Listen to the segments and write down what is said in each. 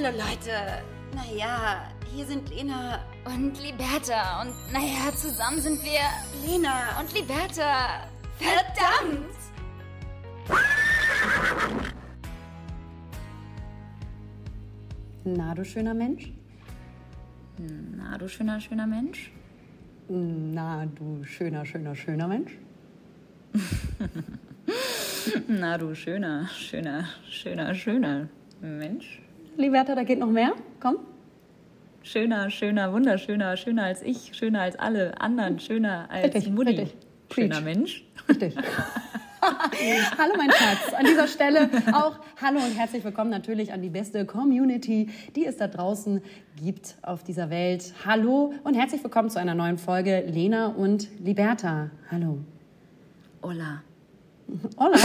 Hallo Leute. Naja, hier sind Lena und Liberta. Und naja, zusammen sind wir Lena und Liberta. Verdammt! Na, du schöner Mensch? Na, du schöner, schöner Mensch? Na, du schöner, schöner, schöner Mensch? Na, du schöner, schöner, schöner, schöner Mensch? Liberta, da geht noch mehr. Komm. Schöner, schöner, wunderschöner, schöner als ich, schöner als alle anderen, schöner als richtig, Mutti. Richtig. Schöner. Mensch. Richtig. hallo mein Schatz. An dieser Stelle auch hallo und herzlich willkommen natürlich an die beste Community, die es da draußen gibt auf dieser Welt. Hallo und herzlich willkommen zu einer neuen Folge Lena und Liberta. Hallo. Hola. Hola.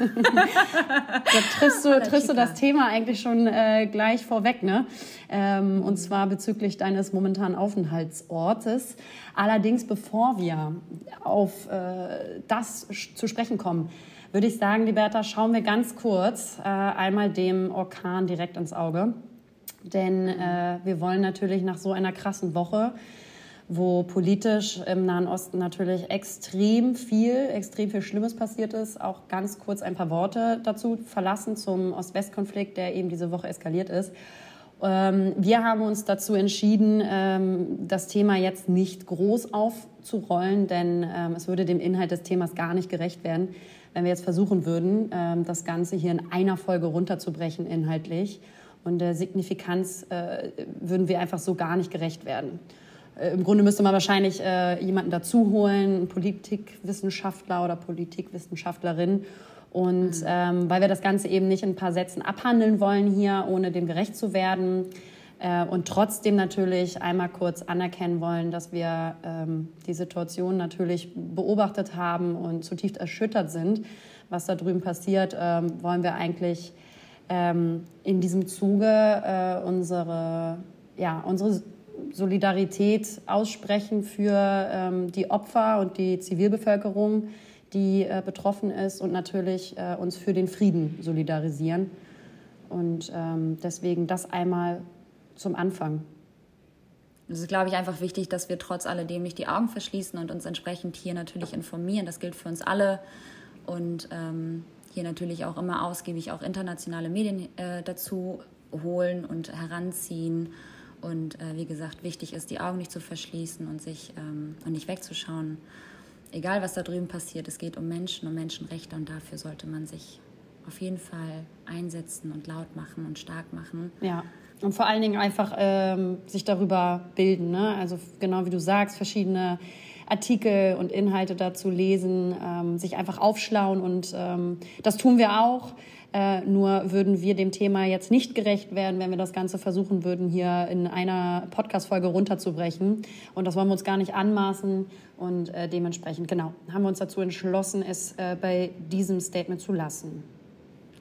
Da triffst du, triffst du das Thema eigentlich schon äh, gleich vorweg, ne? Ähm, und zwar bezüglich deines momentanen Aufenthaltsortes. Allerdings, bevor wir auf äh, das zu sprechen kommen, würde ich sagen, Liberta, schauen wir ganz kurz äh, einmal dem Orkan direkt ins Auge. Denn äh, wir wollen natürlich nach so einer krassen Woche wo politisch im Nahen Osten natürlich extrem viel, extrem viel Schlimmes passiert ist. Auch ganz kurz ein paar Worte dazu verlassen zum Ost-West-Konflikt, der eben diese Woche eskaliert ist. Ähm, wir haben uns dazu entschieden, ähm, das Thema jetzt nicht groß aufzurollen, denn ähm, es würde dem Inhalt des Themas gar nicht gerecht werden, wenn wir jetzt versuchen würden, das Ganze hier in einer Folge runterzubrechen inhaltlich. Und der Signifikanz äh, würden wir einfach so gar nicht gerecht werden. Äh, Im Grunde müsste man wahrscheinlich äh, jemanden dazu holen, einen Politikwissenschaftler oder Politikwissenschaftlerin. Und mhm. ähm, weil wir das Ganze eben nicht in ein paar Sätzen abhandeln wollen hier, ohne dem gerecht zu werden äh, und trotzdem natürlich einmal kurz anerkennen wollen, dass wir ähm, die Situation natürlich beobachtet haben und zutiefst erschüttert sind, was da drüben passiert, ähm, wollen wir eigentlich ähm, in diesem Zuge äh, unsere, ja, unsere Solidarität aussprechen für ähm, die Opfer und die Zivilbevölkerung, die äh, betroffen ist und natürlich äh, uns für den Frieden solidarisieren. Und ähm, deswegen das einmal zum Anfang. Es ist, glaube ich, einfach wichtig, dass wir trotz alledem nicht die Augen verschließen und uns entsprechend hier natürlich informieren. Das gilt für uns alle. Und ähm, hier natürlich auch immer ausgiebig auch internationale Medien äh, dazu holen und heranziehen und äh, wie gesagt, wichtig ist, die Augen nicht zu verschließen und sich ähm, und nicht wegzuschauen. Egal, was da drüben passiert, es geht um Menschen, um Menschenrechte und dafür sollte man sich auf jeden Fall einsetzen und laut machen und stark machen. Ja. Und vor allen Dingen einfach ähm, sich darüber bilden. Ne? Also genau wie du sagst, verschiedene Artikel und Inhalte dazu lesen, ähm, sich einfach aufschlauen und ähm, das tun wir auch. Äh, nur würden wir dem Thema jetzt nicht gerecht werden, wenn wir das Ganze versuchen würden, hier in einer Podcast-Folge runterzubrechen. Und das wollen wir uns gar nicht anmaßen. Und äh, dementsprechend, genau, haben wir uns dazu entschlossen, es äh, bei diesem Statement zu lassen.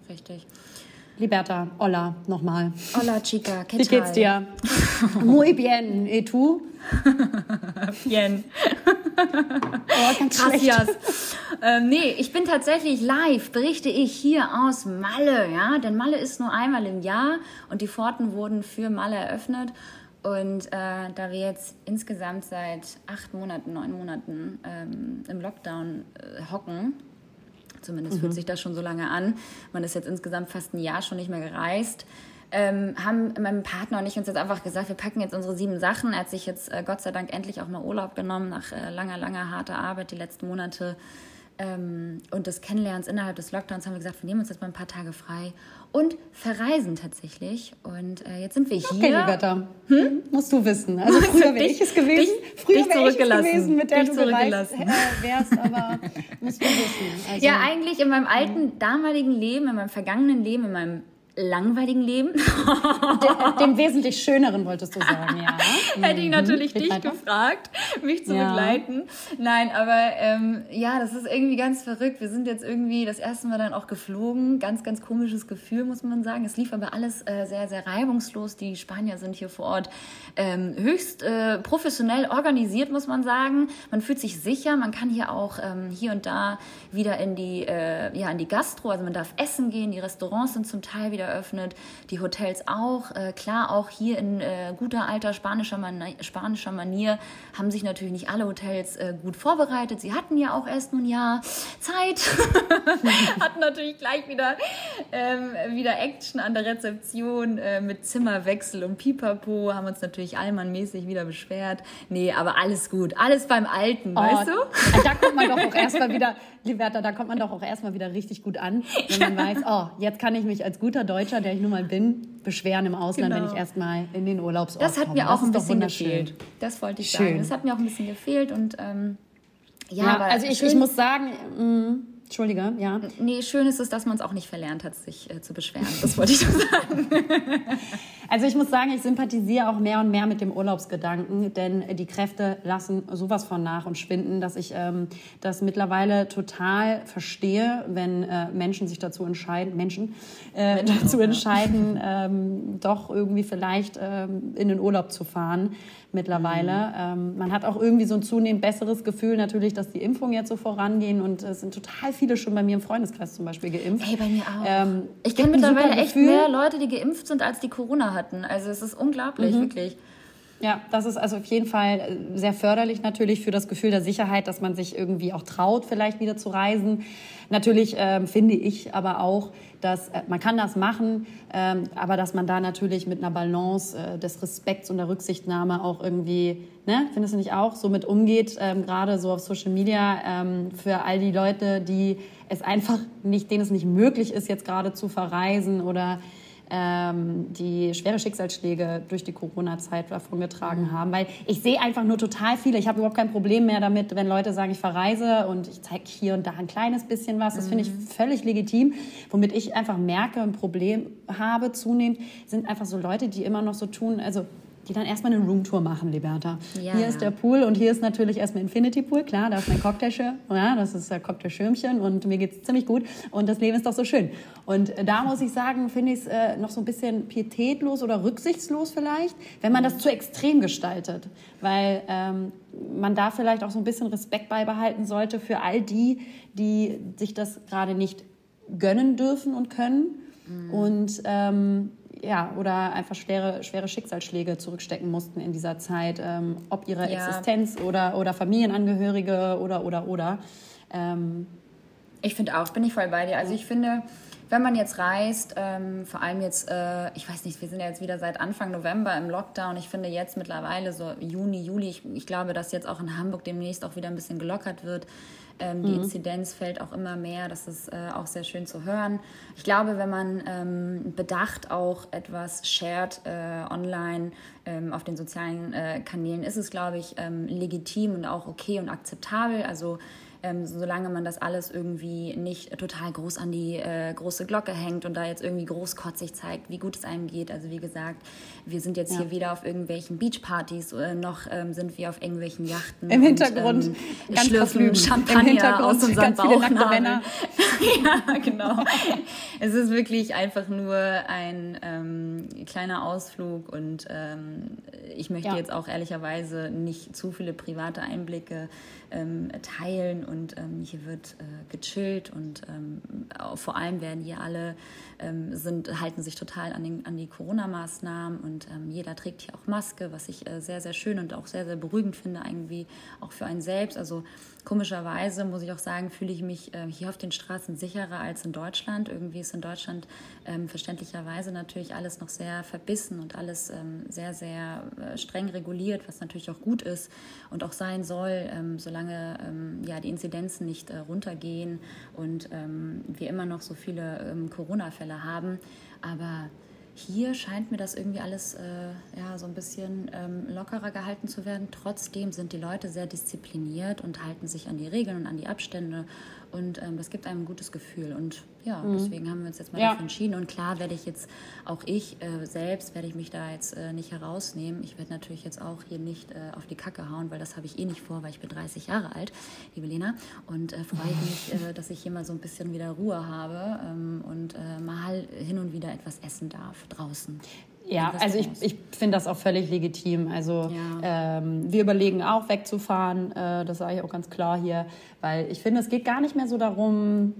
Richtig. Liberta, hola, nochmal. Hola, chica, ¿qué Wie geht's dir? Muy bien. ¿Y tú? bien. Oh, ganz Gracias. ähm, nee, ich bin tatsächlich live, berichte ich hier aus Malle, ja, denn Malle ist nur einmal im Jahr und die Pforten wurden für Malle eröffnet. Und äh, da wir jetzt insgesamt seit acht Monaten, neun Monaten ähm, im Lockdown äh, hocken, Zumindest mhm. fühlt sich das schon so lange an. Man ist jetzt insgesamt fast ein Jahr schon nicht mehr gereist. Ähm, haben mein Partner und ich uns jetzt einfach gesagt, wir packen jetzt unsere sieben Sachen. Er hat sich jetzt äh, Gott sei Dank endlich auch mal Urlaub genommen nach äh, langer, langer harter Arbeit die letzten Monate ähm, und des Kennenlernens innerhalb des Lockdowns haben wir gesagt, wir nehmen uns jetzt mal ein paar Tage frei und verreisen tatsächlich. Und äh, jetzt sind wir hier. Okay, Liberta. Hm? Musst du wissen. Also früher wäre ich es gewesen. Dich, früher wäre ich es gewesen, mit der dich du gereist äh, wärst, aber musst du wissen. Also, ja, eigentlich in meinem alten, damaligen Leben, in meinem vergangenen Leben, in meinem langweiligen Leben. dem, wesentlich schöneren wolltest du sagen, ja. Hätte ich mhm. natürlich mhm. dich weiter. gefragt, mich zu ja. begleiten. Nein, aber ähm, ja, das ist irgendwie ganz verrückt. Wir sind jetzt irgendwie das erste Mal dann auch geflogen. Ganz, ganz komisches Gefühl, muss man sagen. Es lief aber alles äh, sehr, sehr reibungslos. Die Spanier sind hier vor Ort ähm, höchst äh, professionell organisiert, muss man sagen. Man fühlt sich sicher. Man kann hier auch ähm, hier und da wieder in die, äh, ja, in die Gastro, also man darf essen gehen. Die Restaurants sind zum Teil wieder eröffnet, die Hotels auch. Äh, klar, auch hier in äh, guter alter spanischer, Man spanischer Manier haben sich natürlich nicht alle Hotels äh, gut vorbereitet. Sie hatten ja auch erst nun ja Zeit, hatten natürlich gleich wieder, ähm, wieder Action an der Rezeption äh, mit Zimmerwechsel und Pipapo, haben uns natürlich allmannmäßig wieder beschwert. Nee, aber alles gut, alles beim Alten, oh, weißt du? Da kommt man doch auch erstmal wieder, Liberta, da kommt man doch auch erstmal wieder richtig gut an, wenn man weiß, oh, jetzt kann ich mich als guter Deutscher, der ich nun mal bin, beschweren im Ausland, genau. wenn ich erstmal in den Urlaubsort Das hat mir auch ein bisschen gefehlt. Das wollte ich Schön. sagen. Das hat mir auch ein bisschen gefehlt und ähm, ja, ja also ich, ich muss sagen, mm, Entschuldige, ja. Nee, schön ist es, dass man es auch nicht verlernt hat, sich äh, zu beschweren. Das wollte ich nur sagen. also ich muss sagen, ich sympathisiere auch mehr und mehr mit dem Urlaubsgedanken, denn die Kräfte lassen sowas von nach und schwinden, dass ich ähm, das mittlerweile total verstehe, wenn äh, Menschen sich dazu entscheiden, Menschen, äh, Menschen dazu entscheiden, ähm, doch irgendwie vielleicht ähm, in den Urlaub zu fahren mittlerweile. Mhm. Ähm, man hat auch irgendwie so ein zunehmend besseres Gefühl natürlich, dass die Impfungen jetzt so vorangehen und es sind total viele schon bei mir im Freundeskreis zum Beispiel geimpft. Hey, bei mir auch. Ähm, ich kenne mittlerweile echt Gefühl. mehr Leute, die geimpft sind, als die Corona hatten. Also es ist unglaublich, mhm. wirklich. Ja, das ist also auf jeden Fall äh, sehr förderlich natürlich für das Gefühl der Sicherheit, dass man sich irgendwie auch traut, vielleicht wieder zu reisen. Natürlich ähm, finde ich aber auch, dass äh, man kann das machen, ähm, aber dass man da natürlich mit einer Balance äh, des Respekts und der Rücksichtnahme auch irgendwie, ne, findest du nicht auch, so mit umgeht, ähm, gerade so auf Social Media ähm, für all die Leute, die es einfach nicht, denen es nicht möglich ist, jetzt gerade zu verreisen oder ähm, die schwere Schicksalsschläge durch die Corona-Zeit davongetragen mhm. haben. Weil ich sehe einfach nur total viele. Ich habe überhaupt kein Problem mehr damit, wenn Leute sagen, ich verreise und ich zeige hier und da ein kleines bisschen was. Das finde ich mhm. völlig legitim. Womit ich einfach merke, ein Problem habe zunehmend, sind einfach so Leute, die immer noch so tun, also die dann erstmal eine Roomtour machen, Liberta. Ja. Hier ist der Pool und hier ist natürlich erstmal Infinity Pool. Klar, da ist mein Cocktailschirm. Ja, das ist der Cocktailschirmchen und mir geht es ziemlich gut und das Leben ist doch so schön. Und da muss ich sagen, finde ich es äh, noch so ein bisschen pietätlos oder rücksichtslos vielleicht, wenn man das zu extrem gestaltet. Weil ähm, man da vielleicht auch so ein bisschen Respekt beibehalten sollte für all die, die sich das gerade nicht gönnen dürfen und können. Mhm. Und ähm, ja, oder einfach schwere, schwere Schicksalsschläge zurückstecken mussten in dieser Zeit, ähm, ob ihre ja. Existenz oder, oder Familienangehörige oder, oder, oder. Ähm, ich finde auch, bin ich voll bei dir. Also ich finde, wenn man jetzt reist, ähm, vor allem jetzt, äh, ich weiß nicht, wir sind ja jetzt wieder seit Anfang November im Lockdown. Ich finde jetzt mittlerweile so Juni, Juli, ich, ich glaube, dass jetzt auch in Hamburg demnächst auch wieder ein bisschen gelockert wird. Ähm, die mhm. Inzidenz fällt auch immer mehr. Das ist äh, auch sehr schön zu hören. Ich glaube, wenn man ähm, bedacht auch etwas shared äh, online ähm, auf den sozialen äh, Kanälen, ist es, glaube ich, ähm, legitim und auch okay und akzeptabel. Also ähm, solange man das alles irgendwie nicht total groß an die äh, große Glocke hängt und da jetzt irgendwie großkotzig zeigt, wie gut es einem geht. Also wie gesagt, wir sind jetzt ja. hier weder auf irgendwelchen Beachpartys, äh, noch ähm, sind wir auf irgendwelchen Yachten. Im Hintergrund und, ähm, ganz schlürfen Champagner aus unseren Bauchnabeln. ja, genau. es ist wirklich einfach nur ein ähm, kleiner Ausflug und ähm, ich möchte ja. jetzt auch ehrlicherweise nicht zu viele private Einblicke ähm, teilen und ähm, hier wird äh, gechillt und ähm, vor allem werden hier alle ähm, sind, halten sich total an, den, an die Corona-Maßnahmen und ähm, jeder trägt hier auch Maske, was ich äh, sehr, sehr schön und auch sehr, sehr beruhigend finde, irgendwie auch für einen selbst. Also Komischerweise muss ich auch sagen, fühle ich mich äh, hier auf den Straßen sicherer als in Deutschland. Irgendwie ist in Deutschland ähm, verständlicherweise natürlich alles noch sehr verbissen und alles ähm, sehr, sehr äh, streng reguliert, was natürlich auch gut ist und auch sein soll, ähm, solange ähm, ja, die Inzidenzen nicht äh, runtergehen und ähm, wir immer noch so viele ähm, Corona-Fälle haben. Aber hier scheint mir das irgendwie alles äh, ja, so ein bisschen ähm, lockerer gehalten zu werden. Trotzdem sind die Leute sehr diszipliniert und halten sich an die Regeln und an die Abstände. Und ähm, das gibt einem ein gutes Gefühl. Und ja, mhm. deswegen haben wir uns jetzt mal ja. dafür entschieden. Und klar werde ich jetzt, auch ich äh, selbst, werde ich mich da jetzt äh, nicht herausnehmen. Ich werde natürlich jetzt auch hier nicht äh, auf die Kacke hauen, weil das habe ich eh nicht vor, weil ich bin 30 Jahre alt, liebe Lena. Und äh, freue mich, äh, dass ich hier mal so ein bisschen wieder Ruhe habe ähm, und äh, mal hin und wieder etwas essen darf draußen. Ja, also ich, ich finde das auch völlig legitim. Also ja. ähm, wir überlegen auch wegzufahren, äh, das sage ich auch ganz klar hier, weil ich finde, es geht gar nicht mehr so darum,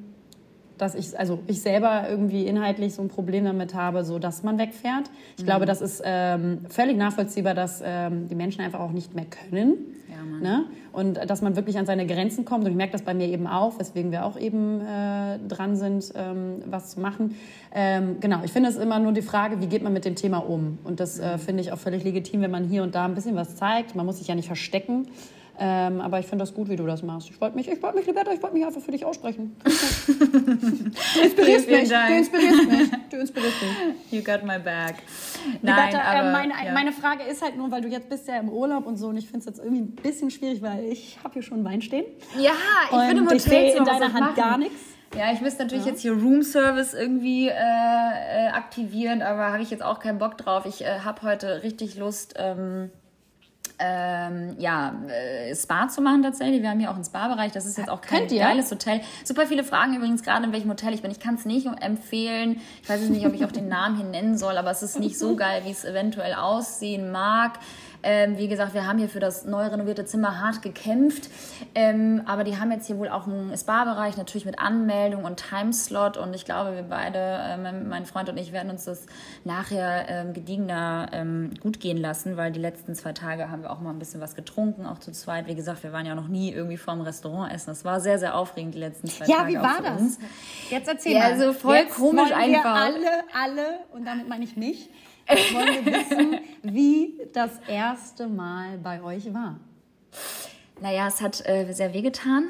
dass ich, also ich selber irgendwie inhaltlich so ein Problem damit habe, so dass man wegfährt. Ich mhm. glaube, das ist ähm, völlig nachvollziehbar, dass ähm, die Menschen einfach auch nicht mehr können. Ja, ne? Und dass man wirklich an seine Grenzen kommt. Und ich merke das bei mir eben auch, weswegen wir auch eben äh, dran sind, ähm, was zu machen. Ähm, genau, ich finde es immer nur die Frage, wie geht man mit dem Thema um? Und das äh, finde ich auch völlig legitim, wenn man hier und da ein bisschen was zeigt. Man muss sich ja nicht verstecken. Ähm, aber ich finde das gut, wie du das machst. Ich wollte mich, ich wollte mich, Liberta, ich wollte mich einfach für dich aussprechen. du inspirierst mich. Du inspirierst mich. Du inspirierst mich. You got my back. Nein, Liberta, aber, äh, meine, ja. meine Frage ist halt nur, weil du jetzt bist ja im Urlaub und so und ich finde es jetzt irgendwie ein bisschen schwierig, weil ich habe hier schon Wein stehen. Ja, ich und bin im Hotel. Ich sehe in deiner Hand machen. gar nichts. Ja, ich müsste natürlich ja. jetzt hier Room Service irgendwie äh, äh, aktivieren, aber habe ich jetzt auch keinen Bock drauf. Ich äh, habe heute richtig Lust. Ähm, ähm, ja, äh, Spa zu machen tatsächlich. Wir haben hier auch einen Spa-Bereich. Das ist jetzt auch kein geiles Hotel. Super viele Fragen übrigens gerade, in welchem Hotel ich bin. Ich kann es nicht empfehlen. Ich weiß nicht, ob ich auch den Namen hier nennen soll, aber es ist nicht so geil, wie es eventuell aussehen mag. Ähm, wie gesagt, wir haben hier für das neu renovierte Zimmer hart gekämpft. Ähm, aber die haben jetzt hier wohl auch einen Spa-Bereich, natürlich mit Anmeldung und Timeslot. Und ich glaube, wir beide, äh, mein Freund und ich, werden uns das nachher ähm, gediegener ähm, gut gehen lassen, weil die letzten zwei Tage haben wir auch mal ein bisschen was getrunken, auch zu zweit. Wie gesagt, wir waren ja noch nie irgendwie vorm Restaurant essen. Das war sehr, sehr aufregend die letzten zwei ja, Tage. Ja, wie war das? Uns. Jetzt erzähl ja, mal. Also voll Jetzt komisch einfach. alle, alle, und damit meine ich mich, wollen wir wissen, wie das erste Mal bei euch war. Naja, es hat äh, sehr wehgetan.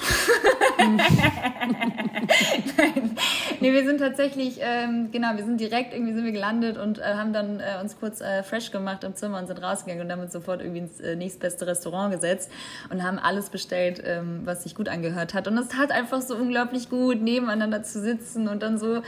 nee, wir sind tatsächlich, ähm, genau, wir sind direkt irgendwie sind wir gelandet und äh, haben dann äh, uns kurz äh, fresh gemacht im Zimmer und sind rausgegangen und damit sofort irgendwie ins äh, nächstbeste Restaurant gesetzt und haben alles bestellt, ähm, was sich gut angehört hat. Und es tat einfach so unglaublich gut, nebeneinander zu sitzen und dann so,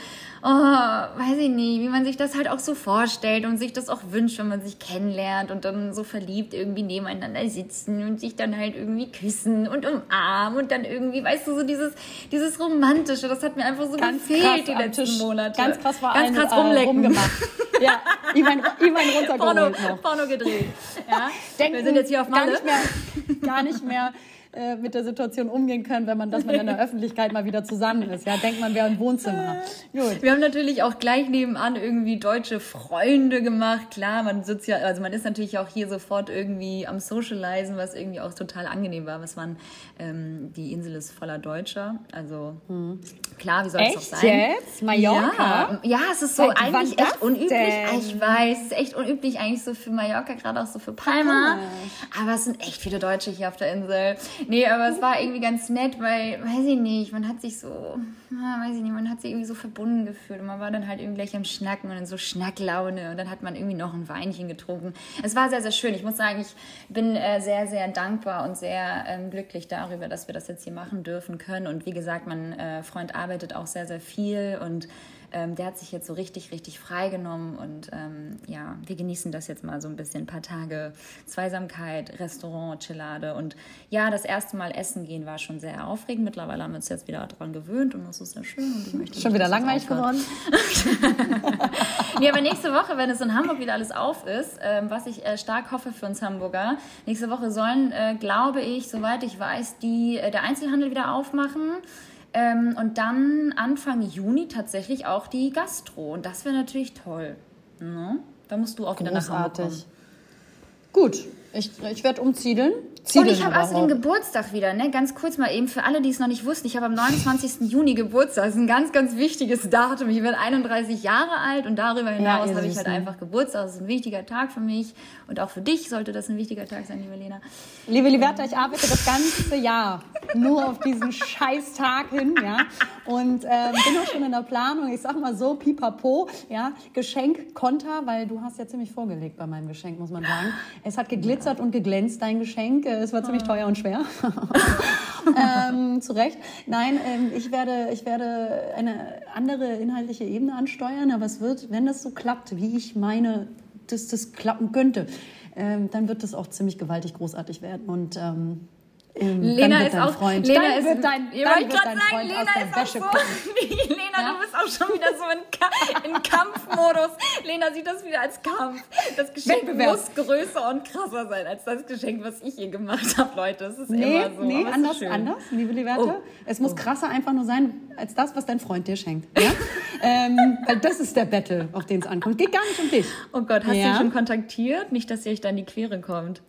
oh, weiß ich nicht, wie man sich das halt auch so vorstellt und sich das auch wünscht, wenn man sich kennenlernt und dann so verliebt irgendwie nebeneinander sitzen und sich dann halt irgendwie küssen und umarmen und dann irgendwie, weißt du, so dieses, dieses Romantische, das hat mir einfach so ganz gefehlt die letzten Tisch, Monate. Ganz krass war Ganz krass äh, rumlecken. rumgemacht. ja, Ivan, Ivan runtergeholt Porno, noch. Porno gedreht. Ja? Denken, Wir sind jetzt hier auf Malle. Gar nicht mehr, gar nicht mehr äh, mit der Situation umgehen können, wenn man, dass man in der Öffentlichkeit mal wieder zusammen ist. Ja, denkt man, wäre ein Wohnzimmer. Gut. Wir haben natürlich auch gleich nebenan irgendwie deutsche Freunde gemacht. Klar, man sitzt ja, also man ist natürlich auch hier sofort irgendwie am Socializen, was irgendwie auch total angenehm war. Was waren, ähm, die Insel ist voller Deutscher. Also hm. klar, wie soll es auch sein? jetzt? Mallorca? Ja, ja es ist so Seit eigentlich echt unüblich. Denn? Ich weiß, es ist echt unüblich eigentlich so für Mallorca, gerade auch so für Palma. Aber es sind echt viele Deutsche hier auf der Insel. Nee, aber es war irgendwie ganz nett, weil, weiß ich nicht, man hat sich so, weiß ich nicht, man hat sich irgendwie so verbunden gefühlt und man war dann halt irgendwie gleich am Schnacken und in so Schnacklaune und dann hat man irgendwie noch ein Weinchen getrunken. Es war sehr, sehr schön. Ich muss sagen, ich bin äh, sehr, sehr dankbar und sehr ähm, glücklich darüber, dass wir das jetzt hier machen dürfen können. Und wie gesagt, mein äh, Freund arbeitet auch sehr, sehr viel und ähm, der hat sich jetzt so richtig, richtig freigenommen und ähm, ja, wir genießen das jetzt mal so ein bisschen, ein paar Tage Zweisamkeit, Restaurant, Chillade und ja, das erste Mal essen gehen war schon sehr aufregend. Mittlerweile haben wir uns jetzt wieder daran gewöhnt und das ist sehr schön und ich möchte Schon wieder langweilig geworden? nee, aber nächste Woche, wenn es in Hamburg wieder alles auf ist, ähm, was ich äh, stark hoffe für uns Hamburger, nächste Woche sollen, äh, glaube ich, soweit ich weiß, die, äh, der Einzelhandel wieder aufmachen. Ähm, und dann Anfang Juni tatsächlich auch die Gastro. Und das wäre natürlich toll. Ne? Da musst du auch wieder nach Hamburg kommen. Gut, ich, ich werde umziedeln. Ziedeln und ich habe außerdem Geburtstag wieder, ne? Ganz kurz mal eben für alle, die es noch nicht wussten. Ich habe am 29. Juni Geburtstag. Das ist ein ganz, ganz wichtiges Datum. Ich werde 31 Jahre alt und darüber hinaus ja, habe ich halt einfach Geburtstag. Das ist ein wichtiger Tag für mich und auch für dich sollte das ein wichtiger Tag sein, liebe Lena. Liebe Liberta, ich arbeite das ganze Jahr nur auf diesen scheiß Tag hin, ja. Und ähm, bin auch schon in der Planung. Ich sag mal so, pipapo, ja. Geschenk Konter, weil du hast ja ziemlich vorgelegt bei meinem Geschenk, muss man sagen. Es hat geglitzert und geglänzt, dein Geschenk. Es war ziemlich teuer und schwer. ähm, zu Recht. Nein, ähm, ich, werde, ich werde eine andere inhaltliche Ebene ansteuern, aber es wird, wenn das so klappt, wie ich meine, dass das klappen könnte, ähm, dann wird das auch ziemlich gewaltig großartig werden. Und Ähm, Lena dann wird ist auch Freund, Lena dann ist wird dein, ja, dann wird dein sagen, Freund Lena aus der ist auch Wäsche so. Lena, Ja? du bist auch schon wieder so in, in Kampfmodus. Lena sieht das wieder als Kampf. Das Geschenk Wettbewerb. muss größer und krasser sein als das Geschenk, was ich ihr gemacht habe, Leute. Das ist Nee, immer so. nee, es anders, schön. anders, liebe Liberta. Oh. Es muss krasser einfach nur sein, als das, was dein Freund dir schenkt. Ja? ähm, weil das ist der Battle, auf den es ankommt. Geht gar nicht um dich. Oh Gott, hast du ihn schon kontaktiert? Nicht, dass ihr euch da in die Quere kommt.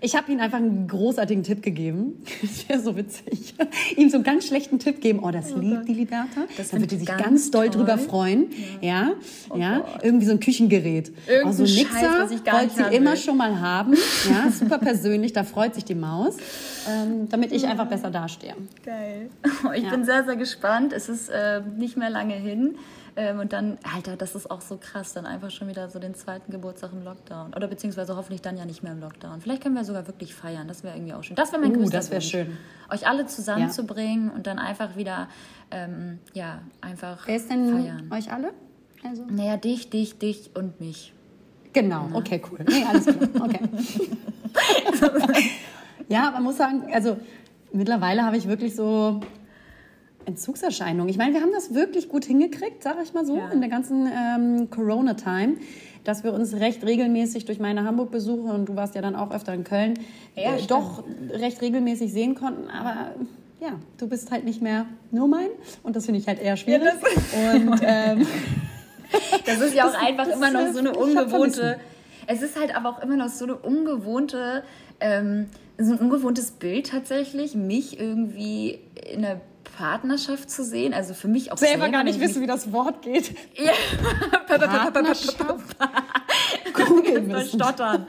Ich habe ihm einfach einen großartigen Tipp gegeben. Das wäre so witzig. ihm so einen ganz schlechten Tipp geben. Oh, das liebt die Liberta. Das da wird find die ich sich ganz ganz, doll toll. drüber freuen. Ja, ja. Irgendwie so ein Küchengerät. Irgendein also Scheiß, Mixer was ich gar wollte sie haben immer will. schon mal haben. Ja, super persönlich. Da freut sich die Maus. Ähm, damit ich einfach besser dastehe. Geil. Ich Ja. bin sehr, sehr gespannt. Es ist äh, nicht mehr lange hin. Ähm, und dann, Alter, das ist auch so krass, dann einfach schon wieder so den zweiten Geburtstag im Lockdown. Oder beziehungsweise hoffentlich dann ja nicht mehr im Lockdown. Vielleicht können wir sogar wirklich feiern. Das wäre irgendwie auch schön. Das wäre mein Uh, größter das wär Wunsch. schön. Euch alle zusammenzubringen und dann einfach wieder, ähm, ja, einfach Wer ist denn feiern. euch alle? Also Naja, dich, dich, dich und mich. Genau, okay, cool. Nee, alles klar. Okay. ja, man muss sagen, also mittlerweile habe ich wirklich so Entzugserscheinungen. Ich meine, wir haben das wirklich gut hingekriegt, sage ich mal so, Ja. in der ganzen ähm, Corona-Time, dass wir uns recht regelmäßig durch meine Hamburg-Besuche, und du warst ja dann auch öfter in Köln, Ja, äh, doch recht regelmäßig sehen konnten. Aber ja, du bist halt nicht mehr nur mein und das finde ich halt eher schwierig. und ähm, Das ist ja auch Das- einfach das, immer noch äh, so eine ungewohnte. Es ist halt aber auch immer noch so eine ungewohnte, ähm, so ein ungewohntes Bild tatsächlich, mich irgendwie in einer Partnerschaft zu sehen. Also für mich auch selber gar wenn nicht ich wissen, wie das Wort geht. Ja. Partnerschaft. Googeln Googeln müssen. müssen. stottern.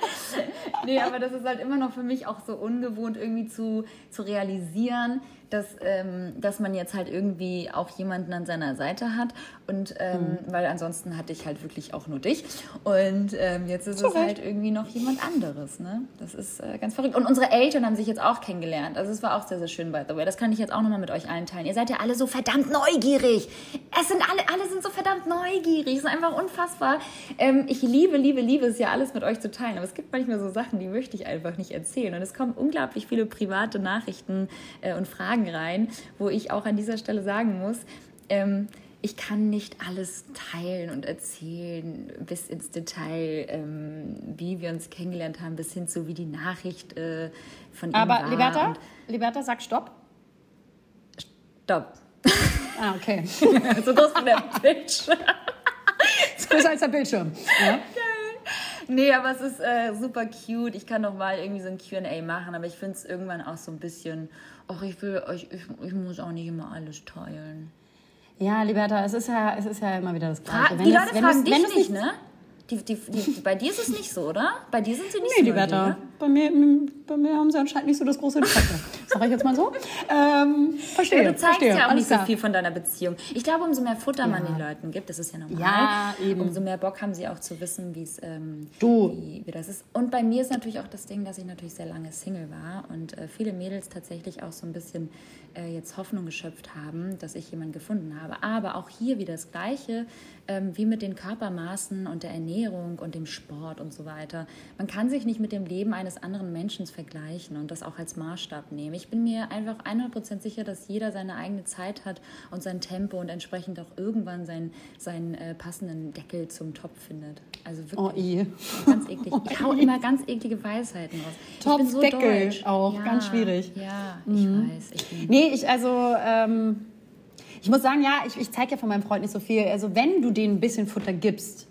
Nee, aber das ist halt immer noch für mich auch so ungewohnt irgendwie zu, zu realisieren, dass, ähm, dass man jetzt halt irgendwie auch jemanden an seiner Seite hat. Und ähm, weil ansonsten hatte ich halt wirklich auch nur dich. Und ähm, jetzt ist es Recht. halt irgendwie noch jemand anderes. Ne? Das ist äh, ganz verrückt. Und unsere Eltern haben sich jetzt auch kennengelernt. Also es war auch sehr, sehr schön, by the way. Das kann ich jetzt auch nochmal mit euch allen teilen. Ihr seid ja alle so verdammt neugierig. Es sind alle, alle sind so verdammt neugierig. Es ist einfach unfassbar. Ähm, ich liebe, liebe, liebe es ja alles mit euch zu teilen. Aber es gibt manchmal so Sachen, die möchte ich einfach nicht erzählen. Und es kommen unglaublich viele private Nachrichten äh, und Fragen rein, wo ich auch an dieser Stelle sagen muss, ähm, ich kann nicht alles teilen und erzählen bis ins Detail, ähm, wie wir uns kennengelernt haben, bis hin zu wie die Nachricht äh, von ihm Aber war. Liberta, Und Liberta, sag Stopp. Stopp. Ah, okay. so groß wie der Pitch. Größer als der Bildschirm. Ja? Nee, aber es ist äh, super cute. Ich kann noch mal irgendwie so ein Q&A machen, aber ich finde es irgendwann auch so ein bisschen, ach, ich will euch, ich, ich muss auch nicht immer alles teilen. ja, Liberta, es ist ja, es ist ja immer wieder das Gleiche. die es- Leute wenn fragen dich wenn nicht, ne? Die, die, die, bei dir ist es nicht so, oder? Bei dir sind sie nicht Nee, so. Liberta, ne? Bei mir, bei mir haben sie anscheinend nicht so das große Interesse. Sag ich jetzt mal so. Ähm, verstehe, Ja, du zeigst verstehe. ja auch nicht so viel von deiner Beziehung. Ich glaube, umso mehr Futter man den Leuten gibt, das ist ja normal. Ja, eben. Umso mehr Bock haben sie auch zu wissen, wie es ähm. Wie, wie das ist. Und bei mir ist natürlich auch das Ding, dass ich natürlich sehr lange Single war und äh, viele Mädels tatsächlich auch so ein bisschen äh, jetzt Hoffnung geschöpft haben, dass ich jemanden gefunden habe. Aber auch hier wieder das Gleiche ähm, wie mit den Körpermaßen und der Ernährung und dem Sport und so weiter. Man kann sich nicht mit dem Leben eines anderen Menschen vergleichen und das auch als Maßstab nehmen. Ich bin mir einfach 100% sicher, dass jeder seine eigene Zeit hat und sein Tempo und entsprechend auch irgendwann seinen, seinen äh, passenden Deckel zum Topf findet. Also wirklich. Oh. Ganz eklig. Ich hau immer ganz eklige Weisheiten raus. ich bin so Topfdeckel deutsch. auch, ganz schwierig. Ja, ich weiß. Ich Nee, ich also, ähm, ich muss sagen, ja, ich, ich zeige ja von meinem Freund nicht so viel. Also wenn du denen ein bisschen Futter gibst,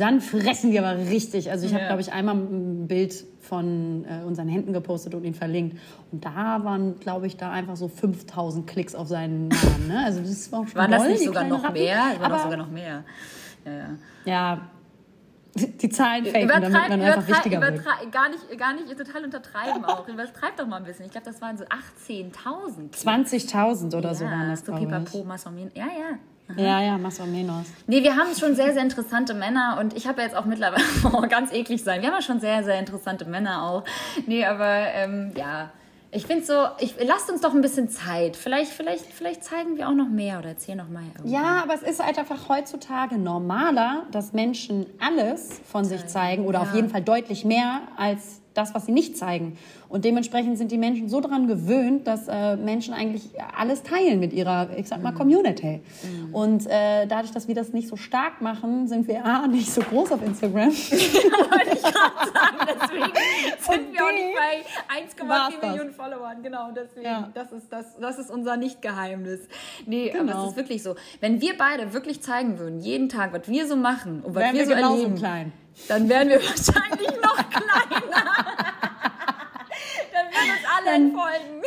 dann fressen die aber richtig. Also ich habe, Ja. glaube ich, einmal ein Bild von äh, unseren Händen gepostet und ihn verlinkt. Und da waren, glaube ich, da einfach so 5000 Klicks auf seinen Namen. Ne? Also das war schon das doll, nicht die sogar noch Ratten. mehr? War doch sogar noch mehr. Ja, ja. ja, die Zahlen faken, damit man einfach wichtiger wird. gar nicht, gar nicht total untertreiben auch. Übertreib doch mal ein bisschen. Ich glaube, das waren so 18.000. 20.000 oder so waren das, so glaube Massomin. Ja, ja. Ich. Ja, ja, más o menos. Nee, wir haben schon sehr, sehr interessante Männer und ich habe jetzt auch mittlerweile, oh, ganz eklig sein, wir haben ja schon sehr, sehr interessante Männer auch. Nee, aber ähm, ja, ich finde so, ich, lasst uns doch ein bisschen Zeit. Vielleicht, vielleicht, vielleicht zeigen wir auch noch mehr oder erzählen noch mal. irgendwann. Ja, aber es ist halt einfach heutzutage normaler, dass Menschen alles von sich zeigen oder auf Ja. jeden Fall deutlich mehr als das, was sie nicht zeigen. Und dementsprechend sind die Menschen so daran gewöhnt, dass äh, Menschen eigentlich alles teilen mit ihrer, ich sag mal, mhm. Community. Mhm. Und äh, dadurch, dass wir das nicht so stark machen, sind wir A, nicht so groß auf Instagram. Wollte ich gerade sagen, deswegen sind wir auch nicht bei 1,4 Millionen Followern. Genau, deswegen. Ja. Das, ist das, das ist unser Nicht-Geheimnis. Nee, genau. aber es ist wirklich so. Wenn wir beide wirklich zeigen würden, jeden Tag, was wir so machen und was Wären wir, wir so erleben, klein. dann wären wir wahrscheinlich noch kleiner. Dann entfolgen.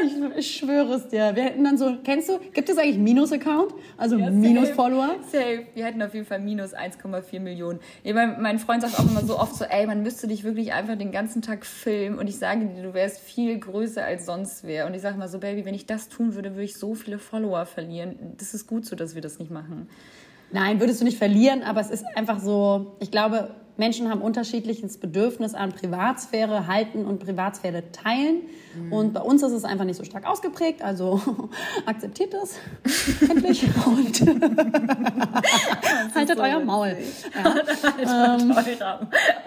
Ich, ich, schwöre es dir. Wir hätten dann so, kennst du, gibt es eigentlich Minus-Account? Also ja, Minus-Follower? Safe. Wir hätten auf jeden Fall minus 1,4 Millionen. mein, mein Freund sagt auch immer so oft so, ey, man müsste dich wirklich einfach den ganzen Tag filmen und ich sage dir, du wärst viel größer als sonst wer. Und ich sage mal so, Baby, wenn ich das tun würde, würde ich so viele Follower verlieren. Das ist gut so, dass wir das nicht machen. Nein, würdest du nicht verlieren, aber es ist einfach so, ich glaube, Menschen haben unterschiedliches Bedürfnis an Privatsphäre halten und Privatsphäre teilen. Mhm. Und bei uns ist es einfach nicht so stark ausgeprägt. Also akzeptiert das endlich und haltet so euer Maul. Ja. haltet, ähm.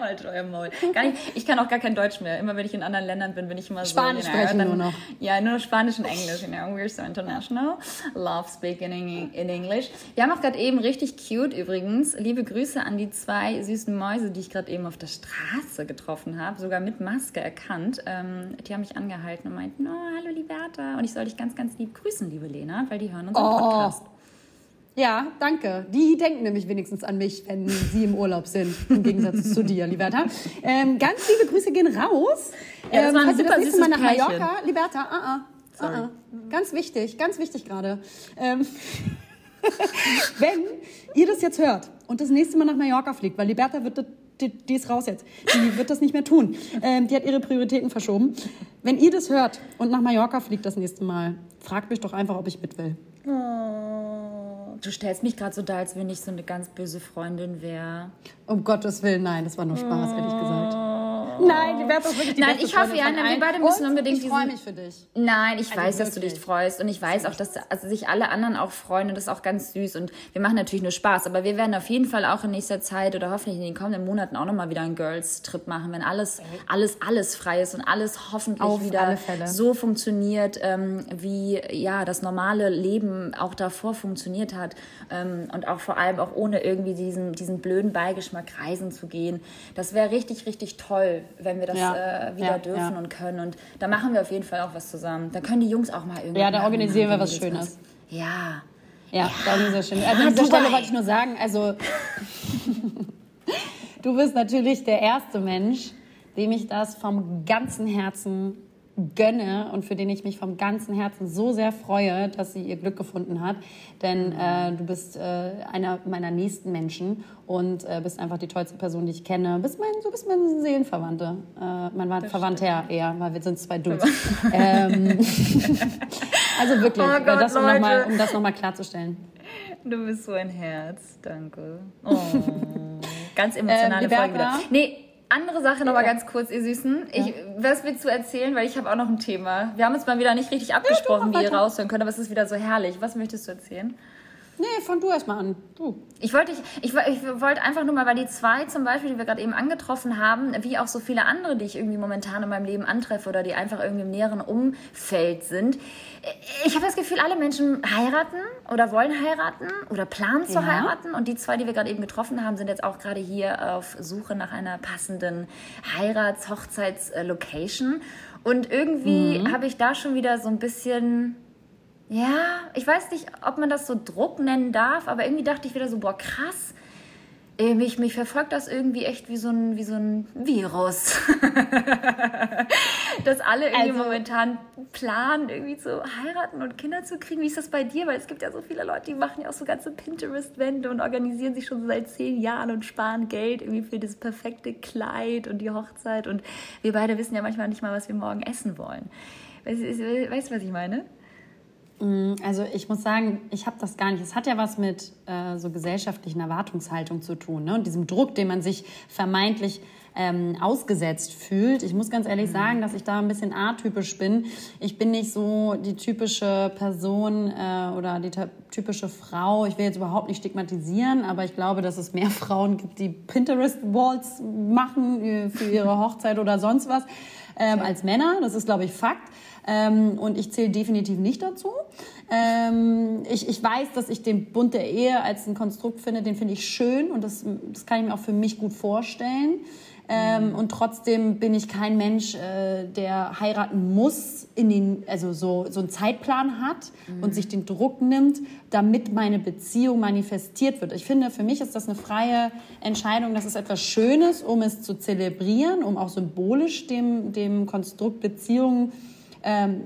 haltet euer Maul. Gar nicht, ich kann auch gar kein Deutsch mehr. Immer wenn ich in anderen Ländern bin, bin ich immer Spanisch so. Spanisch sprechen dann, nur noch. Ja, nur Spanisch und Englisch. You know, we're so international. Love speaking in English. Wir haben auch gerade eben richtig cute übrigens. Liebe Grüße an die zwei süßen Mäuse Mäuse, die ich gerade eben auf der Straße getroffen habe, sogar mit Maske erkannt, ähm, die haben mich angehalten und meinten, oh, hallo Liberta. Und ich soll dich ganz, ganz lieb grüßen, liebe Lena, weil die hören unseren oh. Podcast. Ja, danke. Die denken nämlich wenigstens an mich, wenn sie im Urlaub sind, im Gegensatz zu dir, Liberta. Ähm, ganz liebe Grüße gehen raus. Ja, das war ein ähm, super das nächste Mal nach Mallorca, Liberta, uh -uh, uh -uh. ganz wichtig, ganz wichtig gerade. Ähm, wenn ihr das jetzt hört und das nächste Mal nach Mallorca fliegt, weil Liberta wird, die, die ist raus jetzt, die wird das nicht mehr tun. Ähm, die hat ihre Prioritäten verschoben. Wenn ihr das hört und nach Mallorca fliegt das nächste Mal, fragt mich doch einfach, ob ich mit will. Oh, du stellst mich gerade so da, als wenn ich so eine ganz böse Freundin wäre. Um Gottes Willen, nein, das war nur Spaß, ehrlich gesagt. Nein, die wäre doch wirklich die Nein, ich hoffe, ja, wir beide müssen und unbedingt Ich freue mich für dich. Nein, ich also weiß, wirklich. dass du dich freust. Und ich weiß auch, dass also sich alle anderen auch freuen. Und das ist auch ganz süß. Und wir machen natürlich nur Spaß. Aber wir werden auf jeden Fall auch in nächster Zeit oder hoffentlich in den kommenden Monaten auch nochmal wieder einen Girls-Trip machen, wenn alles, alles, alles frei ist und alles hoffentlich auf wieder so funktioniert, ähm, wie ja das normale Leben auch davor funktioniert hat. Ähm, und auch vor allem auch ohne irgendwie diesen, diesen blöden Beigeschmack reisen zu gehen. Das wäre richtig, richtig toll, wenn wir das ja. äh, wieder ja, dürfen ja. und können. Und da machen wir auf jeden Fall auch was zusammen. Da können die Jungs auch mal irgendwie. Ja, da organisieren wir was Schönes. Ja. Ja, da organisieren wir schön. Also an dieser Stelle wollte ich nur sagen, also du bist natürlich der erste Mensch, dem ich das vom ganzen Herzen gönne und für den ich mich vom ganzen Herzen so sehr freue, dass sie ihr Glück gefunden hat. Denn äh, du bist äh, einer meiner nächsten Menschen und äh, bist einfach die tollste Person, die ich kenne. Bist mein, du bist mein Seelenverwandte. Äh, mein Verwandter eher, weil wir sind zwei Dudes. ähm, also wirklich, oh Gott, das, um, noch mal, um das nochmal klarzustellen. Du bist so ein Herz, danke. Oh, ganz emotionale ähm, Folge wieder. Nee, andere Sache noch mal ganz kurz, ihr Süßen. Ich, ja. Was willst du erzählen? Weil ich habe auch noch ein Thema. Wir haben uns mal wieder nicht richtig abgesprochen, ja, wie ihr raushören könnt, aber es ist wieder so herrlich. Was möchtest du erzählen? Nee, fang du erstmal an. Du. Ich wollte ich, ich, ich wollte einfach nur mal, weil die zwei zum Beispiel, die wir gerade eben angetroffen haben, wie auch so viele andere, die ich irgendwie momentan in meinem Leben antreffe oder die einfach irgendwie im näheren Umfeld sind. Ich habe das Gefühl, alle Menschen heiraten oder wollen heiraten oder planen zu ja. heiraten. Und die zwei, die wir gerade eben getroffen haben, sind jetzt auch gerade hier auf Suche nach einer passenden Heirats-Hochzeits-Location. Und irgendwie mhm. habe ich da schon wieder so ein bisschen ja, ich weiß nicht, ob man das so Druck nennen darf, aber irgendwie dachte ich wieder so, boah, krass. Mich, mich verfolgt das irgendwie echt wie so ein, wie so ein Virus. Dass alle irgendwie also, momentan planen, irgendwie zu heiraten und Kinder zu kriegen. Wie ist das bei dir? Weil es gibt ja so viele Leute, die machen ja auch so ganze Pinterest-Wände und organisieren sich schon seit zehn Jahren und sparen Geld irgendwie für das perfekte Kleid und die Hochzeit. Und wir beide wissen ja manchmal nicht mal, was wir morgen essen wollen. Weißt du, was ich meine? Mm, also ich muss sagen, ich habe das gar nicht. Es hat ja was mit äh, so gesellschaftlichen Erwartungshaltung zu tun ne? und diesem Druck, den man sich vermeintlich ähm, ausgesetzt fühlt. Ich muss ganz ehrlich mhm. sagen, dass ich da ein bisschen atypisch bin. Ich bin nicht so die typische Person äh, oder die typische Frau. Ich will jetzt überhaupt nicht stigmatisieren, aber ich glaube, dass es mehr Frauen gibt, die Pinterest-Walls machen äh, für ihre Hochzeit oder sonst was ähm, als Männer. Das ist, glaube ich, Fakt. Ähm, und ich zähle definitiv nicht dazu. Ähm, ich, ich weiß, dass ich den Bund der Ehe als ein Konstrukt finde, den finde ich schön und das, das kann ich mir auch für mich gut vorstellen. Ähm, und trotzdem bin ich kein Mensch, äh, der heiraten muss, in den, also so, so einen Zeitplan hat mhm. und sich den Druck nimmt, damit meine Beziehung manifestiert wird. Ich finde, für mich ist das eine freie Entscheidung. Das ist etwas Schönes, um es zu zelebrieren, um auch symbolisch dem, dem Konstrukt Beziehung ähm,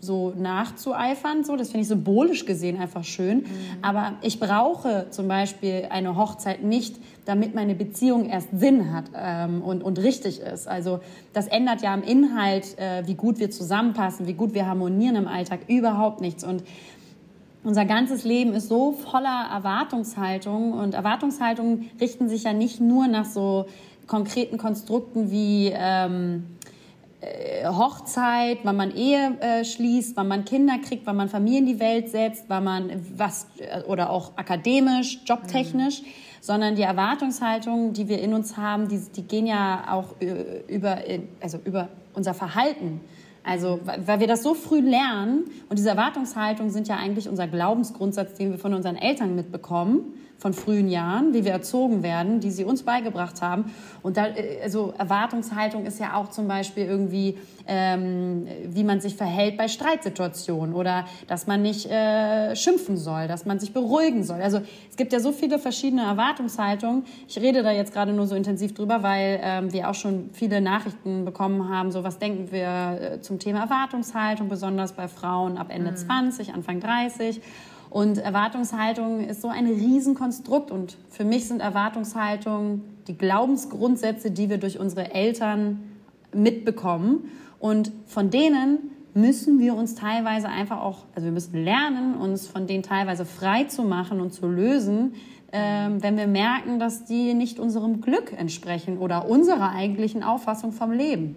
so nachzueifern. So, das finde ich symbolisch gesehen einfach schön. Mhm. Aber ich brauche zum Beispiel eine Hochzeit nicht, damit meine Beziehung erst Sinn hat ähm, und, und richtig ist. Also das ändert ja am Inhalt, äh, wie gut wir zusammenpassen, wie gut wir harmonieren im Alltag, überhaupt nichts. Und unser ganzes Leben ist so voller Erwartungshaltung und Erwartungshaltungen richten sich ja nicht nur nach so konkreten Konstrukten wie ähm, äh, Hochzeit, wann man Ehe äh, schließt, wann man Kinder kriegt, wann man Familien in die Welt setzt, wann man was äh, oder auch akademisch, jobtechnisch, mhm. sondern die Erwartungshaltung, die wir in uns haben, die, die gehen ja auch äh, über also über unser Verhalten. Also, weil wir das so früh lernen und diese Erwartungshaltung sind ja eigentlich unser Glaubensgrundsatz, den wir von unseren Eltern mitbekommen von frühen Jahren, wie wir erzogen werden, die sie uns beigebracht haben. Und da, äh, also Erwartungshaltung ist ja auch zum Beispiel irgendwie, ähm, wie man sich verhält bei Streitsituationen oder dass man nicht äh, schimpfen soll, dass man sich beruhigen soll. Also es gibt ja so viele verschiedene Erwartungshaltungen. Ich rede da jetzt gerade nur so intensiv drüber, weil ähm, wir auch schon viele Nachrichten bekommen haben. So was denken wir äh, zum Thema Erwartungshaltung, besonders bei Frauen ab Ende mhm. 20, Anfang 30. Und Erwartungshaltung ist so ein Riesenkonstrukt. Und für mich sind Erwartungshaltungen die Glaubensgrundsätze, die wir durch unsere Eltern mitbekommen. Und von denen müssen wir uns teilweise einfach auch, also wir müssen lernen, uns von denen teilweise frei zu machen und zu lösen, ähm, wenn wir merken, dass die nicht unserem Glück entsprechen oder unserer eigentlichen Auffassung vom Leben.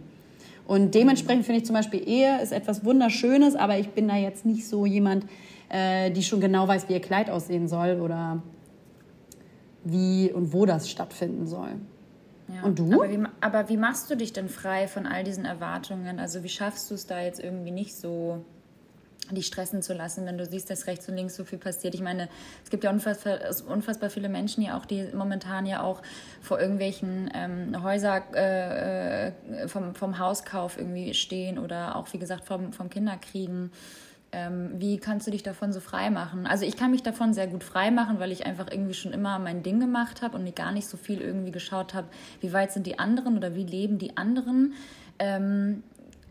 Und dementsprechend finde ich zum Beispiel Ehe ist etwas Wunderschönes, aber ich bin da jetzt nicht so jemand, äh, die schon genau weiß, wie ihr Kleid aussehen soll oder wie und wo das stattfinden soll. Ja. Und du? Aber wie, aber wie machst du dich denn frei von all diesen Erwartungen? Also wie schaffst du es da jetzt irgendwie nicht so dich stressen zu lassen, wenn du siehst, dass rechts und links so viel passiert. Ich meine, es gibt ja unfassbar, unfassbar viele Menschen ja auch, die momentan ja auch vor irgendwelchen ähm, Häuser äh, äh vom, vom Hauskauf irgendwie stehen oder auch, wie gesagt, vom, vom Kinderkriegen. Ähm, wie kannst du dich davon so frei machen? Also ich kann mich davon sehr gut frei machen, weil ich einfach irgendwie schon immer mein Ding gemacht habe und gar nicht so viel irgendwie geschaut habe, wie weit sind die anderen oder wie leben die anderen. Ähm,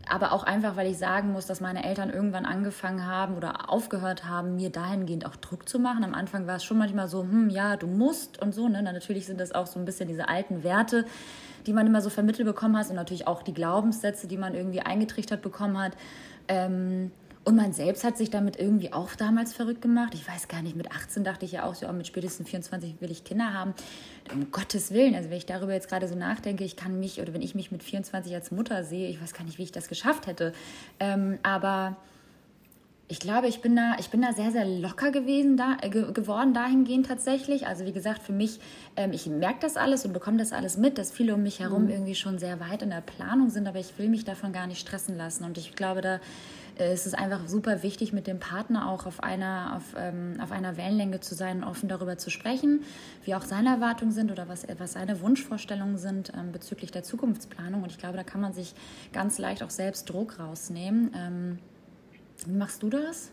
aber auch einfach, weil ich sagen muss, dass meine Eltern irgendwann angefangen haben oder aufgehört haben, mir dahingehend auch Druck zu machen. Am Anfang war es schon manchmal so, hm, ja, du musst und so. Ne? natürlich sind das auch so ein bisschen diese alten Werte, die man immer so vermittelt bekommen hat und natürlich auch die Glaubenssätze, die man irgendwie eingetrichtert bekommen hat. Ähm, und man selbst hat sich damit irgendwie auch damals verrückt gemacht. Ich weiß gar nicht, mit 18 dachte ich ja auch so, oh, mit spätestens 24 will ich Kinder haben. Um Gottes Willen, also wenn ich darüber jetzt gerade so nachdenke, ich kann mich, oder wenn ich mich mit 24 als Mutter sehe, ich weiß gar nicht, wie ich das geschafft hätte. Ähm, aber ich glaube, ich bin da, ich bin da sehr, sehr locker gewesen, da, äh, geworden dahingehend tatsächlich. Also wie gesagt, für mich, ähm, ich merke das alles und bekomme das alles mit, dass viele um mich herum mhm. irgendwie schon sehr weit in der Planung sind, aber ich will mich davon gar nicht stressen lassen. Und ich glaube, da äh, es ist einfach super wichtig, mit dem Partner auch auf einer, auf, ähm, auf einer Wellenlänge zu sein, offen darüber zu sprechen, wie auch seine Erwartungen sind oder was, was seine Wunschvorstellungen sind ähm, bezüglich der Zukunftsplanung. Und ich glaube, da kann man sich ganz leicht auch selbst Druck rausnehmen. Wie machst du das?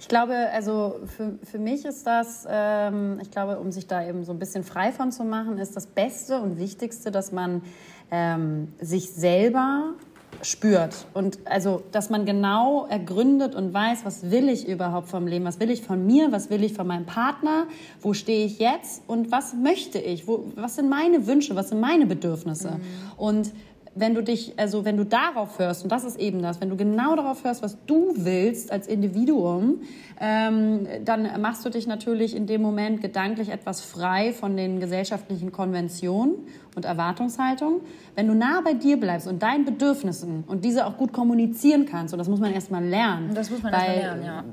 Ich glaube, also für, für mich ist das, ähm, ich glaube, um sich da eben so ein bisschen frei von zu machen, ist das Beste und Wichtigste, dass man ähm, sich selber spürt. Und also, dass man genau ergründet und weiß, was will ich überhaupt vom Leben, was will ich von mir, was will ich von meinem Partner, wo stehe ich jetzt und was möchte ich, wo, was sind meine Wünsche, was sind meine Bedürfnisse. Mhm. Und wenn du dich, also wenn du darauf hörst, und das ist eben das, wenn du genau darauf hörst, was du willst als Individuum, ähm, dann machst du dich natürlich in dem Moment gedanklich etwas frei von den gesellschaftlichen Konventionen und Erwartungshaltungen. Wenn du nah bei dir bleibst und deinen Bedürfnissen und diese auch gut kommunizieren kannst, und das muss man erstmal lernen. Das muss man erstmal lernen, ja.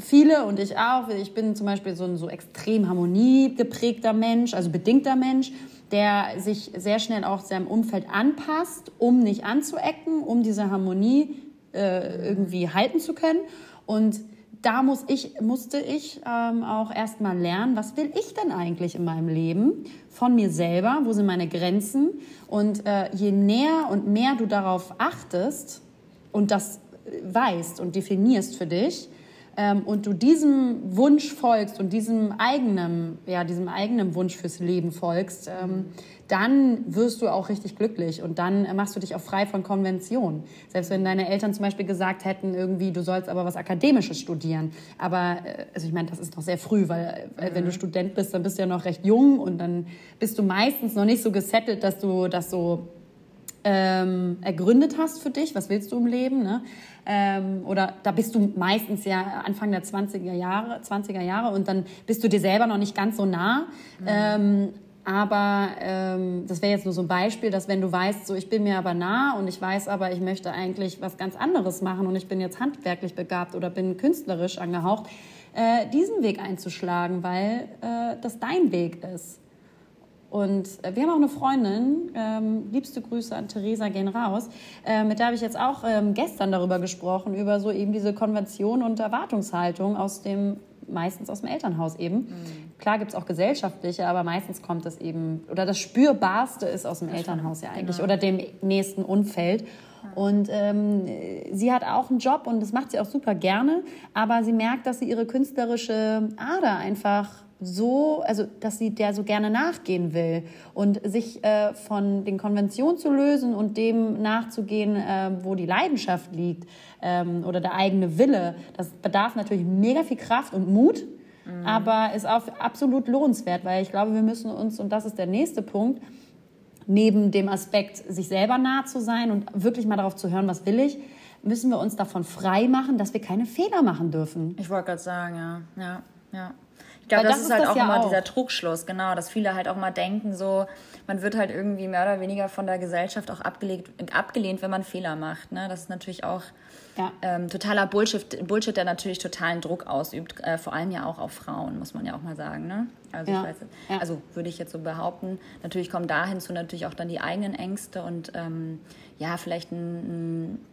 Viele und ich auch, ich bin zum Beispiel so ein so extrem harmoniegeprägter Mensch, also bedingter Mensch der sich sehr schnell auch seinem Umfeld anpasst, um nicht anzuecken, um diese Harmonie äh, irgendwie halten zu können. Und da muss ich, musste ich ähm, auch erstmal lernen, was will ich denn eigentlich in meinem Leben von mir selber, wo sind meine Grenzen. Und äh, je näher und mehr du darauf achtest und das weißt und definierst für dich, ähm, und du diesem Wunsch folgst und diesem eigenen, ja, diesem eigenen Wunsch fürs Leben folgst, ähm, dann wirst du auch richtig glücklich und dann machst du dich auch frei von Konventionen. Selbst wenn deine Eltern zum Beispiel gesagt hätten, irgendwie, du sollst aber was Akademisches studieren. Aber, äh, also ich meine, das ist noch sehr früh, weil äh, wenn du Student bist, dann bist du ja noch recht jung und dann bist du meistens noch nicht so gesettelt, dass du das so ähm, ergründet hast für dich, was willst du im Leben, ne? Ähm, oder da bist du meistens ja Anfang der 20er Jahre, 20er Jahre und dann bist du dir selber noch nicht ganz so nah. Mhm. Ähm, aber ähm, das wäre jetzt nur so ein Beispiel, dass wenn du weißt, so ich bin mir aber nah und ich weiß aber, ich möchte eigentlich was ganz anderes machen und ich bin jetzt handwerklich begabt oder bin künstlerisch angehaucht, äh, diesen Weg einzuschlagen, weil äh, das dein Weg ist. Und äh, wir haben auch eine Freundin, ähm, liebste Grüße an Theresa gehen raus, äh, mit der habe ich jetzt auch ähm, gestern darüber gesprochen, über so eben diese Konvention und Erwartungshaltung aus dem, meistens aus dem Elternhaus eben. Mhm. Klar gibt es auch gesellschaftliche, aber meistens kommt das eben, oder das Spürbarste ist aus dem das Elternhaus ja eigentlich, genau. oder dem nächsten Umfeld. Und ähm, sie hat auch einen Job und das macht sie auch super gerne, aber sie merkt, dass sie ihre künstlerische Ader einfach so, also dass sie der so gerne nachgehen will und sich äh, von den Konventionen zu lösen und dem nachzugehen, äh, wo die Leidenschaft liegt ähm, oder der eigene Wille. Das bedarf natürlich mega viel Kraft und Mut, mhm. aber ist auch absolut lohnenswert, weil ich glaube, wir müssen uns, und das ist der nächste Punkt, neben dem Aspekt, sich selber nah zu sein und wirklich mal darauf zu hören, was will ich, müssen wir uns davon frei machen, dass wir keine Fehler machen dürfen. Ich wollte gerade sagen, ja, ja, ja glaube, das, das, ist halt auch immer auch. dieser Trugschluss, genau, dass viele halt auch mal denken, so, man wird halt irgendwie mehr oder weniger von der Gesellschaft auch abgelegt, abgelehnt, wenn man Fehler macht. Ne? Das ist natürlich auch ja. ähm, totaler Bullshit, Bullshit, der natürlich totalen Druck ausübt, äh, vor allem ja auch auf Frauen, muss man ja auch mal sagen. Ne? Also, ja. ja. also würde ich jetzt so behaupten. Natürlich kommen da hinzu natürlich auch dann die eigenen Ängste und ähm, ja, vielleicht ein, ein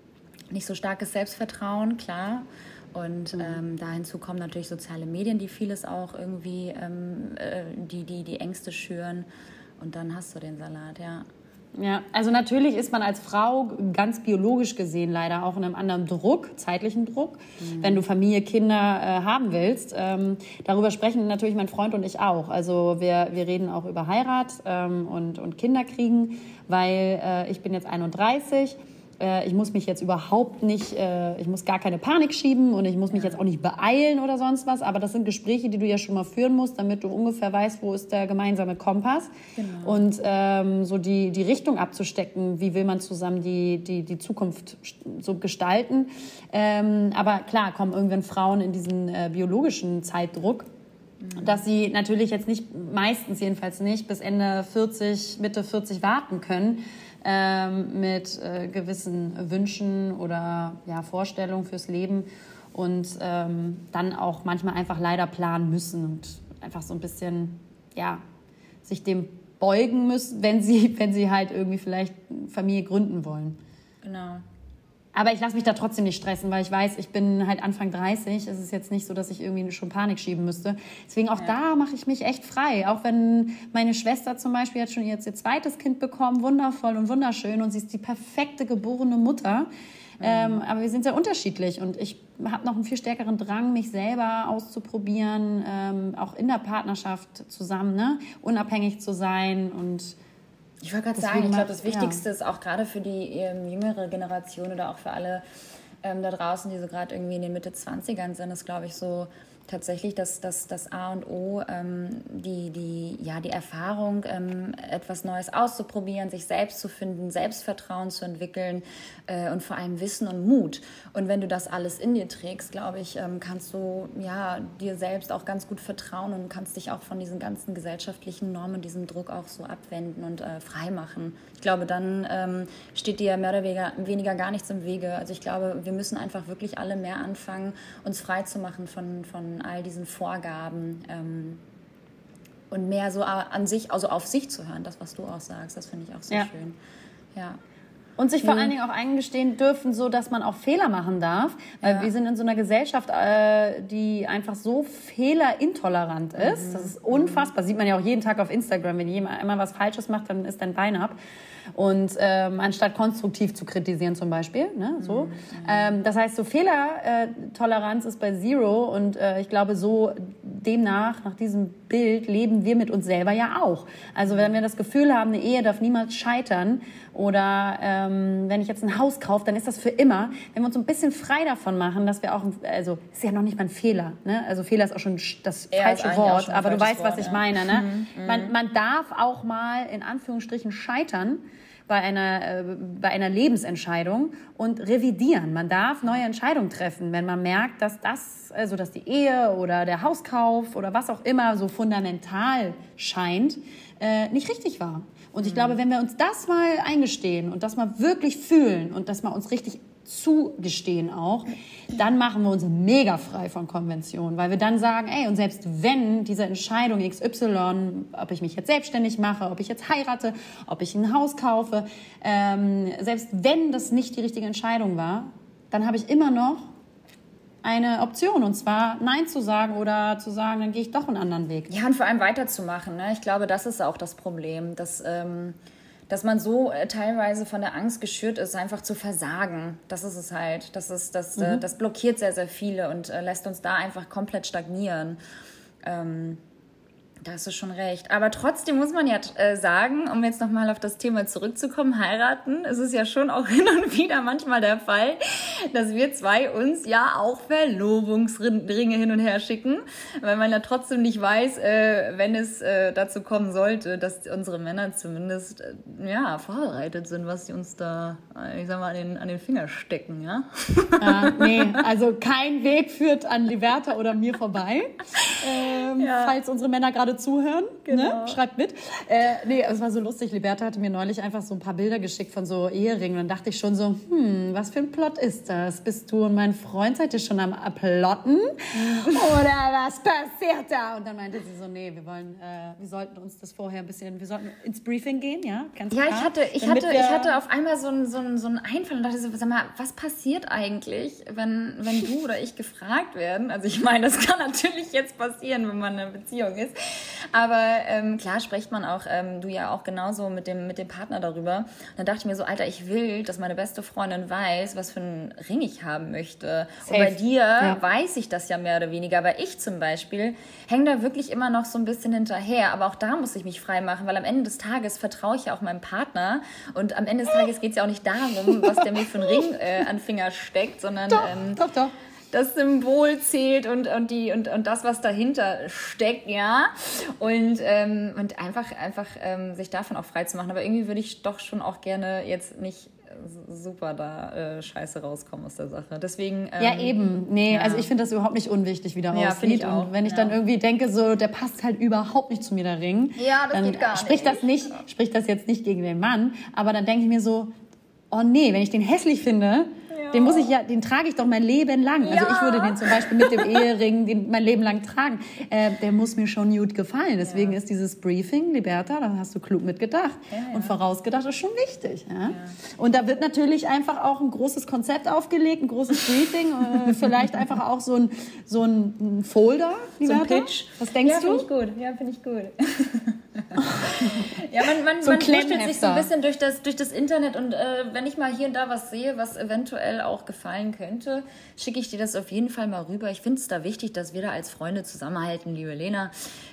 nicht so starkes Selbstvertrauen, klar. Und mhm. ähm, da hinzu kommen natürlich soziale Medien, die vieles auch irgendwie, ähm, äh, die, die die Ängste schüren. Und dann hast du den Salat, ja. Ja, also natürlich ist man als Frau ganz biologisch gesehen leider auch in einem anderen Druck, zeitlichen Druck, mhm. wenn du Familie, Kinder äh, haben willst. Ähm, darüber sprechen natürlich mein Freund und ich auch. Also wir, wir reden auch über Heirat ähm, und, und Kinder kriegen, weil äh, ich bin jetzt 31 äh, ich muss mich jetzt überhaupt nicht, äh, ich muss gar keine Panik schieben und ich muss mich jetzt auch nicht beeilen oder sonst was. Aber das sind Gespräche, die du ja schon mal führen musst, damit du ungefähr weißt, wo ist der gemeinsame Kompass. Genau. Und ähm, so die, die Richtung abzustecken, wie will man zusammen die, die, die Zukunft so gestalten. Ähm, aber klar, kommen irgendwann Frauen in diesen äh, biologischen Zeitdruck mhm. dass sie natürlich jetzt nicht, meistens jedenfalls nicht, bis Ende 40, Mitte 40 warten können, ähm, mit äh, gewissen Wünschen oder ja, Vorstellungen fürs Leben und ähm, dann auch manchmal einfach leider planen müssen und einfach so ein bisschen, ja, sich dem beugen müssen, wenn sie, wenn sie halt irgendwie vielleicht Familie gründen wollen. Genau. Aber ich lasse mich da trotzdem nicht stressen, weil ich weiß, ich bin halt Anfang 30. Es ist jetzt nicht so, dass ich irgendwie schon Panik schieben müsste. Deswegen auch ja. da mache ich mich echt frei. Auch wenn meine Schwester zum Beispiel hat schon jetzt ihr zweites Kind bekommen, wundervoll und wunderschön und sie ist die perfekte geborene Mutter. Mhm. Ähm, aber wir sind sehr unterschiedlich und ich habe noch einen viel stärkeren Drang, mich selber auszuprobieren, ähm, auch in der Partnerschaft zusammen, ne? unabhängig zu sein und ich wollte gerade sagen, ich glaube, das Wichtigste ja. ist auch gerade für die ähm, jüngere Generation oder auch für alle ähm, da draußen, die so gerade irgendwie in den Mitte 20ern sind, ist, glaube ich, so tatsächlich das, das, das A und O, ähm, die, die, ja, die Erfahrung, ähm, etwas Neues auszuprobieren, sich selbst zu finden, Selbstvertrauen zu entwickeln äh, und vor allem Wissen und Mut. Und wenn du das alles in dir trägst, glaube ich, ähm, kannst du ja, dir selbst auch ganz gut vertrauen und kannst dich auch von diesen ganzen gesellschaftlichen Normen, diesem Druck auch so abwenden und äh, frei machen. Ich glaube, dann ähm, steht dir mehr oder weniger, weniger gar nichts im Wege. Also ich glaube, wir müssen einfach wirklich alle mehr anfangen, uns frei zu machen von, von all diesen Vorgaben ähm, und mehr so an sich, also auf sich zu hören, das, was du auch sagst, das finde ich auch sehr ja. schön. Ja. Und sich vor mhm. allen Dingen auch eingestehen dürfen, so dass man auch Fehler machen darf. Weil ja. wir sind in so einer Gesellschaft, äh, die einfach so fehlerintolerant ist. Mhm. Das ist unfassbar. Sieht man ja auch jeden Tag auf Instagram. Wenn jemand einmal was Falsches macht, dann ist dein Bein ab. Und ähm, anstatt konstruktiv zu kritisieren zum Beispiel. Ne, so. Mhm. Ähm, das heißt, so Fehlertoleranz ist bei Zero und äh, ich glaube, so demnach, nach diesem Bild, leben wir mit uns selber ja auch. Also wenn wir das Gefühl haben, eine Ehe darf niemals scheitern oder ähm, wenn ich jetzt ein Haus kaufe, dann ist das für immer. Wenn wir uns ein bisschen frei davon machen, dass wir auch, also ist ja noch nicht mal ein Fehler. Ne? Also Fehler ist auch schon das er falsche Wort, aber du weißt, Wort, was ich ja. meine. Ne? Mhm, mhm, man, man darf auch mal in Anführungsstrichen scheitern bei einer, äh, bei einer Lebensentscheidung und revidieren. Man darf neue Entscheidungen treffen, wenn man merkt, dass das, also dass die Ehe oder der Hauskauf oder was auch immer so fundamental scheint, äh, nicht richtig war. Und ich mhm. glaube, wenn wir uns das mal eingestehen und das mal wirklich fühlen und das mal uns richtig zugestehen auch, dann machen wir uns mega frei von Konventionen, weil wir dann sagen, ey, und selbst wenn diese Entscheidung XY, ob ich mich jetzt selbstständig mache, ob ich jetzt heirate, ob ich ein Haus kaufe, ähm, selbst wenn das nicht die richtige Entscheidung war, dann habe ich immer noch eine Option und zwar Nein zu sagen oder zu sagen, dann gehe ich doch einen anderen Weg. Ja, und vor allem weiterzumachen. Ne? Ich glaube, das ist auch das Problem, dass ähm, dass man so äh, teilweise von der Angst geschürt ist, einfach zu versagen. Das ist es halt. Das, ist, das, äh, mhm. das blockiert sehr, sehr viele und äh, lässt uns da einfach komplett stagnieren. Ähm, da hast du schon recht. Aber trotzdem muss man ja äh, sagen, um jetzt nochmal auf das Thema zurückzukommen, heiraten, es ist ja schon auch hin und wieder manchmal der Fall, dass wir zwei uns ja auch Verlobungsringe hin und her schicken, weil man ja trotzdem nicht weiß, äh, wenn es äh, dazu kommen sollte, dass unsere Männer zumindest äh, ja, vorbereitet sind, was sie uns da, äh, ich sag mal, an den, an den Finger stecken, ja? ja nee, also kein Weg führt an Liberta oder mir vorbei, ähm, ja. falls unsere Männer gerade zuhören. Ne? Genau. Ne? Schreibt mit. Äh, nee, es war so lustig. Liberta hatte mir neulich einfach so ein paar Bilder geschickt von so Eheringen. Und dann dachte ich schon so, hm, was für ein Plot ist das? Bist du und mein Freund seid ihr schon am Plotten? Oder was passiert da? Und dann meinte sie so, nee, wir wollen, äh, wir sollten uns das vorher ein bisschen, wir sollten ins Briefing gehen, ja? Ganz ja, klar, ich hatte, ich hatte, ich hatte auf einmal so einen so so einen Einfall und dachte so, sag mal, was passiert eigentlich, wenn, wenn du oder ich gefragt werden? Also ich meine, das kann natürlich jetzt passieren, wenn man in einer Beziehung ist. Aber ähm, klar spricht man auch, ähm, du ja auch genauso mit dem, mit dem Partner darüber. Und dann dachte ich mir so, Alter, ich will, dass meine beste Freundin weiß, was für einen Ring ich haben möchte. Safe. Und bei dir ja. weiß ich das ja mehr oder weniger. Aber ich zum Beispiel hänge da wirklich immer noch so ein bisschen hinterher. Aber auch da muss ich mich frei machen, weil am Ende des Tages vertraue ich ja auch meinem Partner. Und am Ende des Tages geht es ja auch nicht darum, was der mir für einen Ring äh, an Finger steckt, sondern doch, ähm, doch, doch das Symbol zählt und, und, die, und, und das, was dahinter steckt, ja. Und, ähm, und einfach, einfach ähm, sich davon auch frei zu machen. Aber irgendwie würde ich doch schon auch gerne jetzt nicht super da äh, scheiße rauskommen aus der Sache. Deswegen. Ähm, ja, eben. Nee, ja. also ich finde das überhaupt nicht unwichtig, wie der ja, aussieht. Ich auch. Und wenn ich ja. dann irgendwie denke, so, der passt halt überhaupt nicht zu mir, der Ring. Ja, das dann geht gar spricht nicht. Das nicht. Spricht das jetzt nicht gegen den Mann, aber dann denke ich mir so, oh nee, wenn ich den hässlich finde, den muss ich ja, den trage ich doch mein Leben lang. Also ja. ich würde den zum Beispiel mit dem Ehering den mein Leben lang tragen. Äh, der muss mir schon gut gefallen. Deswegen ja. ist dieses Briefing, Liberta, da hast du klug mitgedacht und vorausgedacht, ist schon wichtig. Und da wird natürlich einfach auch ein großes Konzept aufgelegt, ein großes Briefing, äh, vielleicht einfach auch so ein, so ein Folder, Liberta. So ein Pitch. Was denkst du? Finde ich gut. Ja, finde ich gut. Ja, man, man, so man sich so ein bisschen durch das, durch das Internet und äh, wenn ich mal hier und da was sehe, was eventuell auch gefallen könnte, schicke ich dir das auf jeden Fall mal rüber. Ich finde es da wichtig, dass wir da als Freunde zusammenhalten, liebe Lena,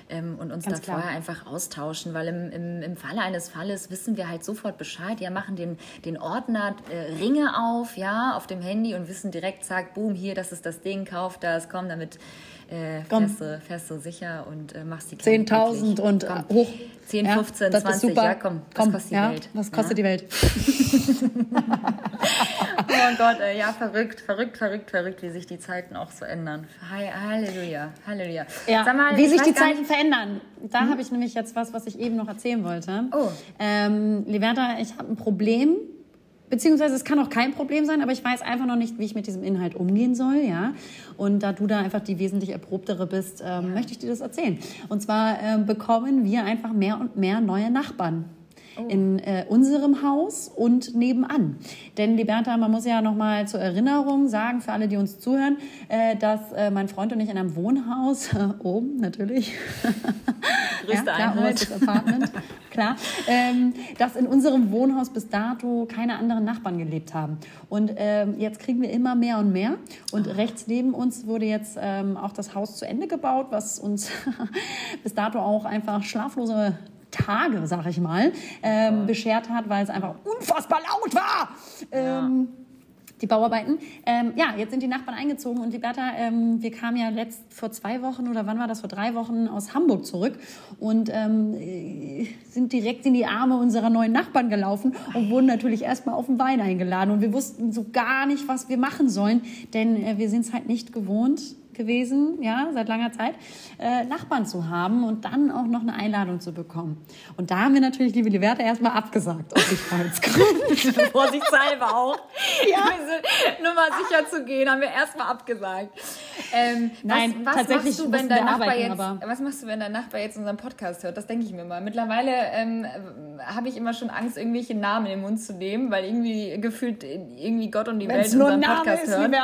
ähm, und uns Ganz da klar. vorher einfach austauschen, weil im, im, im Falle eines Falles wissen wir halt sofort Bescheid. Ja, machen den, den Ordner äh, Ringe auf, ja, auf dem Handy und wissen direkt, zack, boom, hier, das ist das Ding, kauf das, komm, damit äh, fährst, du, fährst du sicher und äh, machst die 10.000 und komm, hoch. 10, ja, 15, 20, ja komm, komm, kostet ja, die Welt. Was kostet ja? die Welt? oh Gott, ey, ja, verrückt, verrückt, verrückt, verrückt, wie sich die Zeiten auch so ändern. Halleluja, Halleluja. Ja, mal, wie sich die Zeiten nicht. verändern. Da hm? habe ich nämlich jetzt was, was ich eben noch erzählen wollte. Oh. Ähm, Liberta, ich habe ein Problem Beziehungsweise es kann auch kein Problem sein, aber ich weiß einfach noch nicht, wie ich mit diesem Inhalt umgehen soll, ja. Und da du da einfach die wesentlich erprobtere bist, ähm, ja. möchte ich dir das erzählen. Und zwar ähm, bekommen wir einfach mehr und mehr neue Nachbarn. Oh. in äh, unserem Haus und nebenan. Denn Liberta, man muss ja noch mal zur Erinnerung sagen, für alle, die uns zuhören, äh, dass äh, mein Freund und ich in einem Wohnhaus, oben natürlich, Größte ja, klar. Apartment, klar, ähm, dass in unserem Wohnhaus bis dato keine anderen Nachbarn gelebt haben. Und ähm, jetzt kriegen wir immer mehr und mehr. Und Ach. rechts neben uns wurde jetzt ähm, auch das Haus zu Ende gebaut, was uns bis dato auch einfach schlaflose Tage, sag ich mal, ähm, beschert hat, weil es einfach unfassbar laut war. Ähm, die Bauarbeiten. Ähm, ja, jetzt sind die Nachbarn eingezogen und die Bertha, ähm, wir kamen ja letzt vor zwei Wochen oder wann war das, vor drei Wochen aus Hamburg zurück und ähm, sind direkt in die Arme unserer neuen Nachbarn gelaufen und wurden natürlich erstmal auf den Wein eingeladen und wir wussten so gar nicht, was wir machen sollen, denn äh, wir sind es halt nicht gewohnt, gewesen, ja, seit langer Zeit, äh, Nachbarn zu haben und dann auch noch eine Einladung zu bekommen. Und da haben wir natürlich, liebe Liberta, erstmal abgesagt, aus Sicherheitsgründen. Vorsichtshalber auch. Ja. nur mal sicher zu gehen, haben wir erstmal abgesagt. Ähm, Nein, was, was tatsächlich machst du, wenn dein Nachbar jetzt, was machst du, wenn dein Nachbar jetzt unseren Podcast hört? Das denke ich mir mal. Mittlerweile ähm, habe ich immer schon Angst, irgendwelche Namen in den Mund zu nehmen, weil irgendwie gefühlt irgendwie Gott und die Wenn's Welt unseren Podcast ist, hören.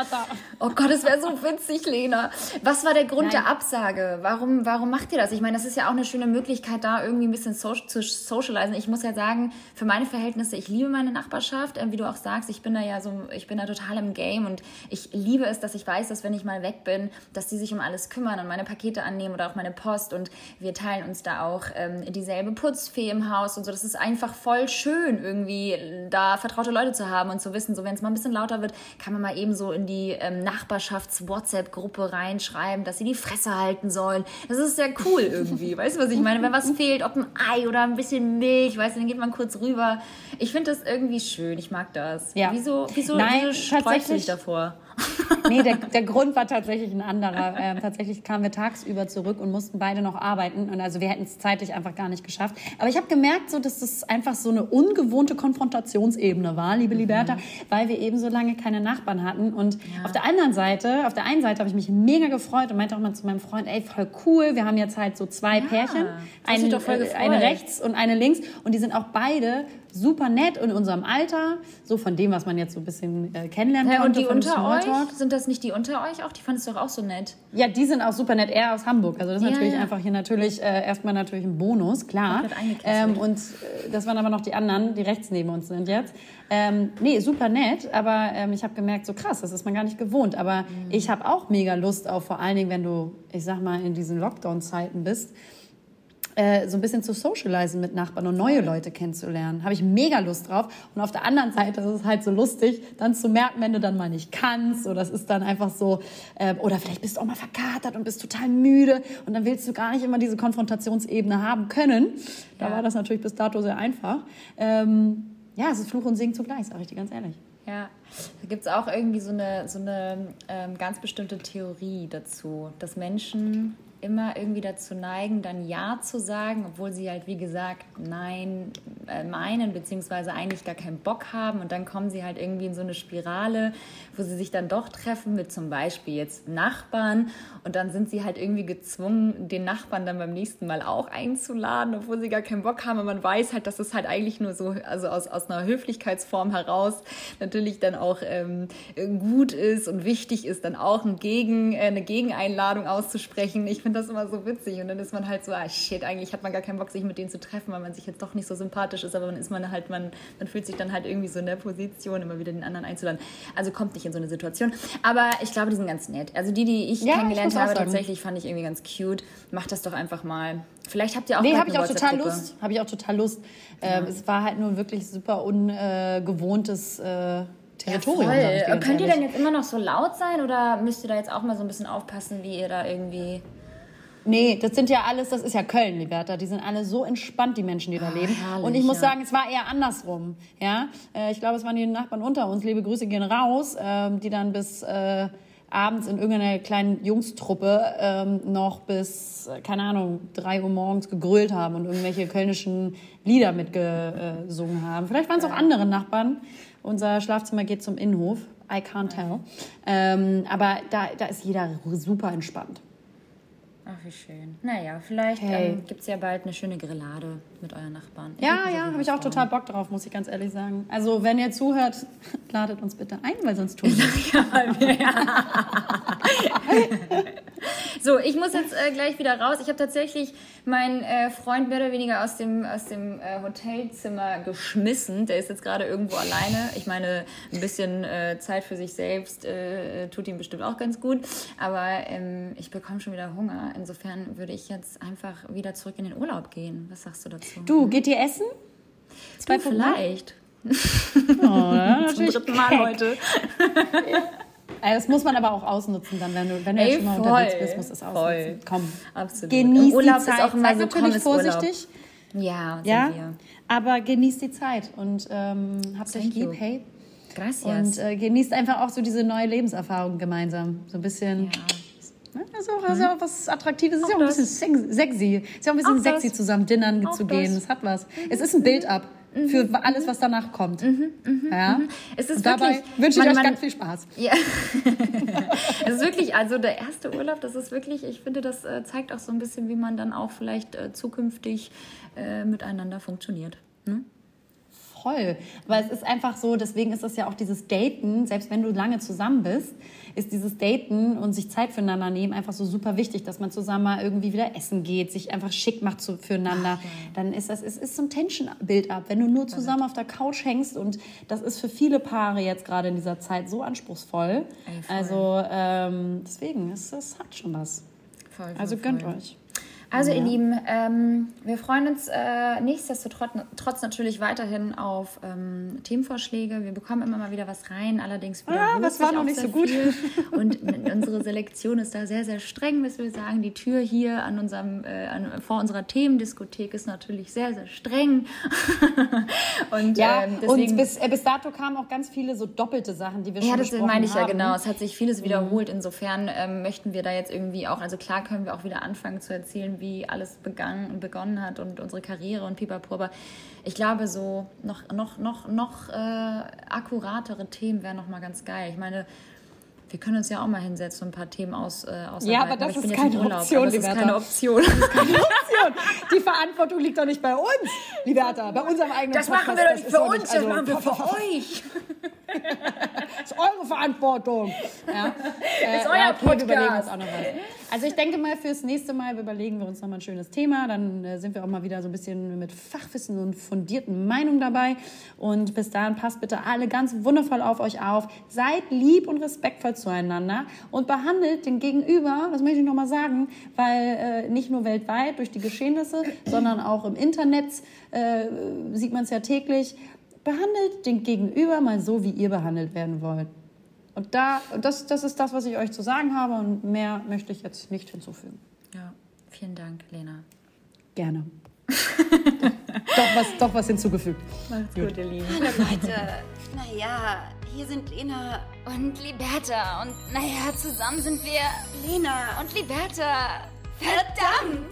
Oh Gott, es wäre so witzig, Lena. Was war der Grund Nein. der Absage? Warum, warum macht ihr das? Ich meine, das ist ja auch eine schöne Möglichkeit, da irgendwie ein bisschen so, zu socialisen. Ich muss ja sagen, für meine Verhältnisse, ich liebe meine Nachbarschaft. Wie du auch sagst, ich bin da ja so, ich bin da total im Game und ich liebe es, dass ich weiß, dass wenn ich mal weg bin, dass die sich um alles kümmern und meine Pakete annehmen oder auch meine Post und wir teilen uns da auch ähm, dieselbe Putzfee im Haus und so. Das ist einfach voll schön, irgendwie da vertraute Leute zu haben und zu wissen, so wenn es mal ein bisschen lauter wird, kann man mal eben so in die ähm, Nachbarschafts-WhatsApp-Gruppe reinschreiben, dass sie die Fresse halten sollen. Das ist sehr cool irgendwie. weißt du, was ich meine? Wenn was fehlt, ob ein Ei oder ein bisschen Milch, weißt du, dann geht man kurz rüber. Ich finde das irgendwie schön. Ich mag das. Ja. Wieso, wieso, Nein, wieso du dich davor? Nee, der, der Grund war tatsächlich ein anderer. Ähm, tatsächlich kamen wir tagsüber zurück und mussten beide noch arbeiten. Und also wir hätten es zeitlich einfach gar nicht geschafft. Aber ich habe gemerkt, so, dass das einfach so eine ungewohnte Konfrontationsebene war, liebe Liberta, mhm. weil wir eben so lange keine Nachbarn hatten. Und ja. auf der anderen Seite, auf der einen Seite habe ich mich mega gefreut und meinte auch mal zu meinem Freund, ey, voll cool, wir haben jetzt halt so zwei ja, Pärchen, äh, eine rechts und eine links. Und die sind auch beide super nett in unserem Alter, so von dem, was man jetzt so ein bisschen äh, kennenlernen ja, konnte. Und die unter euch? Sind das nicht die unter euch auch? Die fandest du doch auch so nett. Ja, die sind auch super nett. Er aus Hamburg. Also das ist ja, natürlich ja. einfach hier natürlich äh, erstmal natürlich ein Bonus, klar. Ähm, und äh, das waren aber noch die anderen, die rechts neben uns sind jetzt. Ähm, nee, super nett, aber ähm, ich habe gemerkt, so krass, das ist man gar nicht gewohnt. Aber mhm. ich habe auch mega Lust auf, vor allen Dingen, wenn du, ich sag mal, in diesen Lockdown-Zeiten bist, äh, so ein bisschen zu socialisen mit Nachbarn und neue Leute kennenzulernen. Habe ich mega Lust drauf. Und auf der anderen Seite ist es halt so lustig, dann zu merken, wenn du dann mal nicht kannst oder es ist dann einfach so, äh, oder vielleicht bist du auch mal verkatert und bist total müde und dann willst du gar nicht immer diese Konfrontationsebene haben können. Da ja. war das natürlich bis dato sehr einfach. Ähm, ja, es ist Fluch und Segen zugleich, sage ich dir ganz ehrlich. Ja, da gibt es auch irgendwie so eine, so eine ähm, ganz bestimmte Theorie dazu, dass Menschen immer irgendwie dazu neigen, dann Ja zu sagen, obwohl sie halt, wie gesagt, Nein äh, meinen, beziehungsweise eigentlich gar keinen Bock haben und dann kommen sie halt irgendwie in so eine Spirale, wo sie sich dann doch treffen mit zum Beispiel jetzt Nachbarn und dann sind sie halt irgendwie gezwungen, den Nachbarn dann beim nächsten Mal auch einzuladen, obwohl sie gar keinen Bock haben. Und man weiß halt, dass es halt eigentlich nur so, also aus, aus einer Höflichkeitsform heraus natürlich dann auch ähm, gut ist und wichtig ist, dann auch ein Gegen, äh, eine Gegeneinladung auszusprechen. Ich finde das immer so witzig und dann ist man halt so, ah shit, eigentlich hat man gar keinen Bock, sich mit denen zu treffen, weil man sich jetzt doch nicht so sympathisch ist, aber dann ist man halt, man, man fühlt sich dann halt irgendwie so in der Position, immer wieder den anderen einzuladen. Also kommt nicht in so eine Situation. Aber ich glaube, die sind ganz nett. Also die, die ich ja, kennengelernt habe, tatsächlich fand ich irgendwie ganz cute. Macht das doch einfach mal. Vielleicht habt ihr auch Nee, habe ich auch total Lust. Habe ich auch total Lust. Ähm, es war halt nur wirklich super ungewohntes äh, Territorium. Ja, Könnt ihr denn jetzt immer noch so laut sein oder müsst ihr da jetzt auch mal so ein bisschen aufpassen, wie ihr da irgendwie. Nee, das sind ja alles, das ist ja Köln, Liberta. Die sind alle so entspannt, die Menschen, die da oh, leben. Herrlich, und ich muss ja. sagen, es war eher andersrum. Ja, äh, ich glaube, es waren die Nachbarn unter uns. Liebe Grüße gehen raus, ähm, die dann bis äh, abends in irgendeiner kleinen Jungstruppe ähm, noch bis, keine Ahnung, drei Uhr morgens gegrölt haben und irgendwelche kölnischen Lieder mitgesungen haben. Vielleicht waren es auch andere Nachbarn. Unser Schlafzimmer geht zum Innenhof. I can't tell. Ähm, aber da, da ist jeder super entspannt. Ach, wie schön. Naja, vielleicht hey. ähm, gibt es ja bald eine schöne Grillade mit euren Nachbarn. Ich ja, ja, habe ich auch total Bock drauf, muss ich ganz ehrlich sagen. Also, wenn ihr zuhört, ladet uns bitte ein, weil sonst tun wir ja, So, ich muss jetzt äh, gleich wieder raus. Ich habe tatsächlich meinen äh, Freund mehr oder weniger aus dem, aus dem äh, Hotelzimmer geschmissen. Der ist jetzt gerade irgendwo alleine. Ich meine, ein bisschen äh, Zeit für sich selbst äh, tut ihm bestimmt auch ganz gut. Aber ähm, ich bekomme schon wieder Hunger. Insofern würde ich jetzt einfach wieder zurück in den Urlaub gehen. Was sagst du dazu? Du, geht ihr essen? Zwei du, vielleicht. Oh, ja, Zum dritten Mal heute. ja. Das muss man aber auch ausnutzen, dann, wenn du, wenn du Ey, jetzt schon mal voll, unterwegs bist, musst du es ausnutzen. Voll. Komm, Absolut. genieß Urlaub die Zeit. Ist auch immer Seid so natürlich vorsichtig. Ja, ja? Wir. aber genießt die Zeit und ähm, habt euch lieb. Hey. Gracias. Und äh, genießt einfach auch so diese neue Lebenserfahrung gemeinsam. So ein bisschen. Ja. Also, also mhm. was Attraktives. Es ist ja auch ein bisschen sexy. Es ist ja auch ein bisschen auch sexy, das. zusammen dinnern auch zu gehen. Das. hat was. Mhm. Es ist ein Build-up für mhm. alles, was danach kommt. Mhm, mhm, ja? Mhm. Es ist Und dabei wünsche ich man, euch ganz viel Spaß. Ja. es ist wirklich, also der erste Urlaub, das ist wirklich, ich finde, das äh, zeigt auch so ein bisschen, wie man dann auch vielleicht äh, zukünftig äh, miteinander funktioniert. Ne? Voll. Weil es ist einfach so, deswegen ist das ja auch dieses Daten, selbst wenn du lange zusammen bist, ist dieses Daten und sich Zeit füreinander nehmen einfach so super wichtig, dass man zusammen mal irgendwie wieder essen geht, sich einfach schick macht zu, füreinander. Ach, ja. Dann ist das, es ist so ein Tension-Build-up. Wenn du nur zusammen auf der Couch hängst und das ist für viele Paare jetzt gerade in dieser Zeit so anspruchsvoll. Ey, also ähm, deswegen, es, es hat schon was. Voll, voll, also gönnt voll. euch. Also ja. ihr Lieben, ähm, wir freuen uns äh, nichtsdestotrotz natürlich weiterhin auf ähm, Themenvorschläge. Wir bekommen immer mal wieder was rein, allerdings wieder ja, das war noch nicht so gut. Und unsere Selektion ist da sehr, sehr streng, müssen wir sagen. Die Tür hier an unserem, äh, an, vor unserer Themendiskothek ist natürlich sehr, sehr streng. und ja, ähm, deswegen, und bis, äh, bis dato kamen auch ganz viele so doppelte Sachen, die wir schon haben. Ja, das meine ich haben. ja genau. Es hat sich vieles mhm. wiederholt. Insofern ähm, möchten wir da jetzt irgendwie auch, also klar können wir auch wieder anfangen zu erzählen, wie alles begann, begonnen hat und unsere Karriere und pipapo. Aber ich glaube, so noch, noch, noch, noch äh, akkuratere Themen wären noch mal ganz geil. Ich meine, wir können uns ja auch mal hinsetzen und ein paar Themen aus, äh, ausarbeiten. Ja, aber das aber ist keine Urlaub, Option, das ist keine Option. Das ist keine Option. Die Verantwortung liegt doch nicht bei uns, Liberta, bei unserem eigenen Das Podcast. machen wir doch nicht für uns, das machen wir für euch. das ist eure Verantwortung. Ja. Das ist euer ja, Podcast. Wir überlegen uns auch noch was. Also ich denke mal, fürs nächste Mal überlegen wir uns noch mal ein schönes Thema. Dann äh, sind wir auch mal wieder so ein bisschen mit Fachwissen und fundierten Meinungen dabei. Und bis dahin passt bitte alle ganz wundervoll auf euch auf. Seid lieb und respektvoll zueinander und behandelt den Gegenüber, das möchte ich noch mal sagen, weil äh, nicht nur weltweit durch die Geschehnisse, sondern auch im Internet äh, sieht man es ja täglich, behandelt den Gegenüber mal so, wie ihr behandelt werden wollt. Und da, das, das ist das, was ich euch zu sagen habe und mehr möchte ich jetzt nicht hinzufügen. Ja, vielen Dank, Lena. Gerne. doch, was, doch was hinzugefügt. Macht's gut, gut ihr Lieben. Hallo Leute. Naja, hier sind Lena und Liberta. Und naja, zusammen sind wir Lena und Liberta. Verdammt!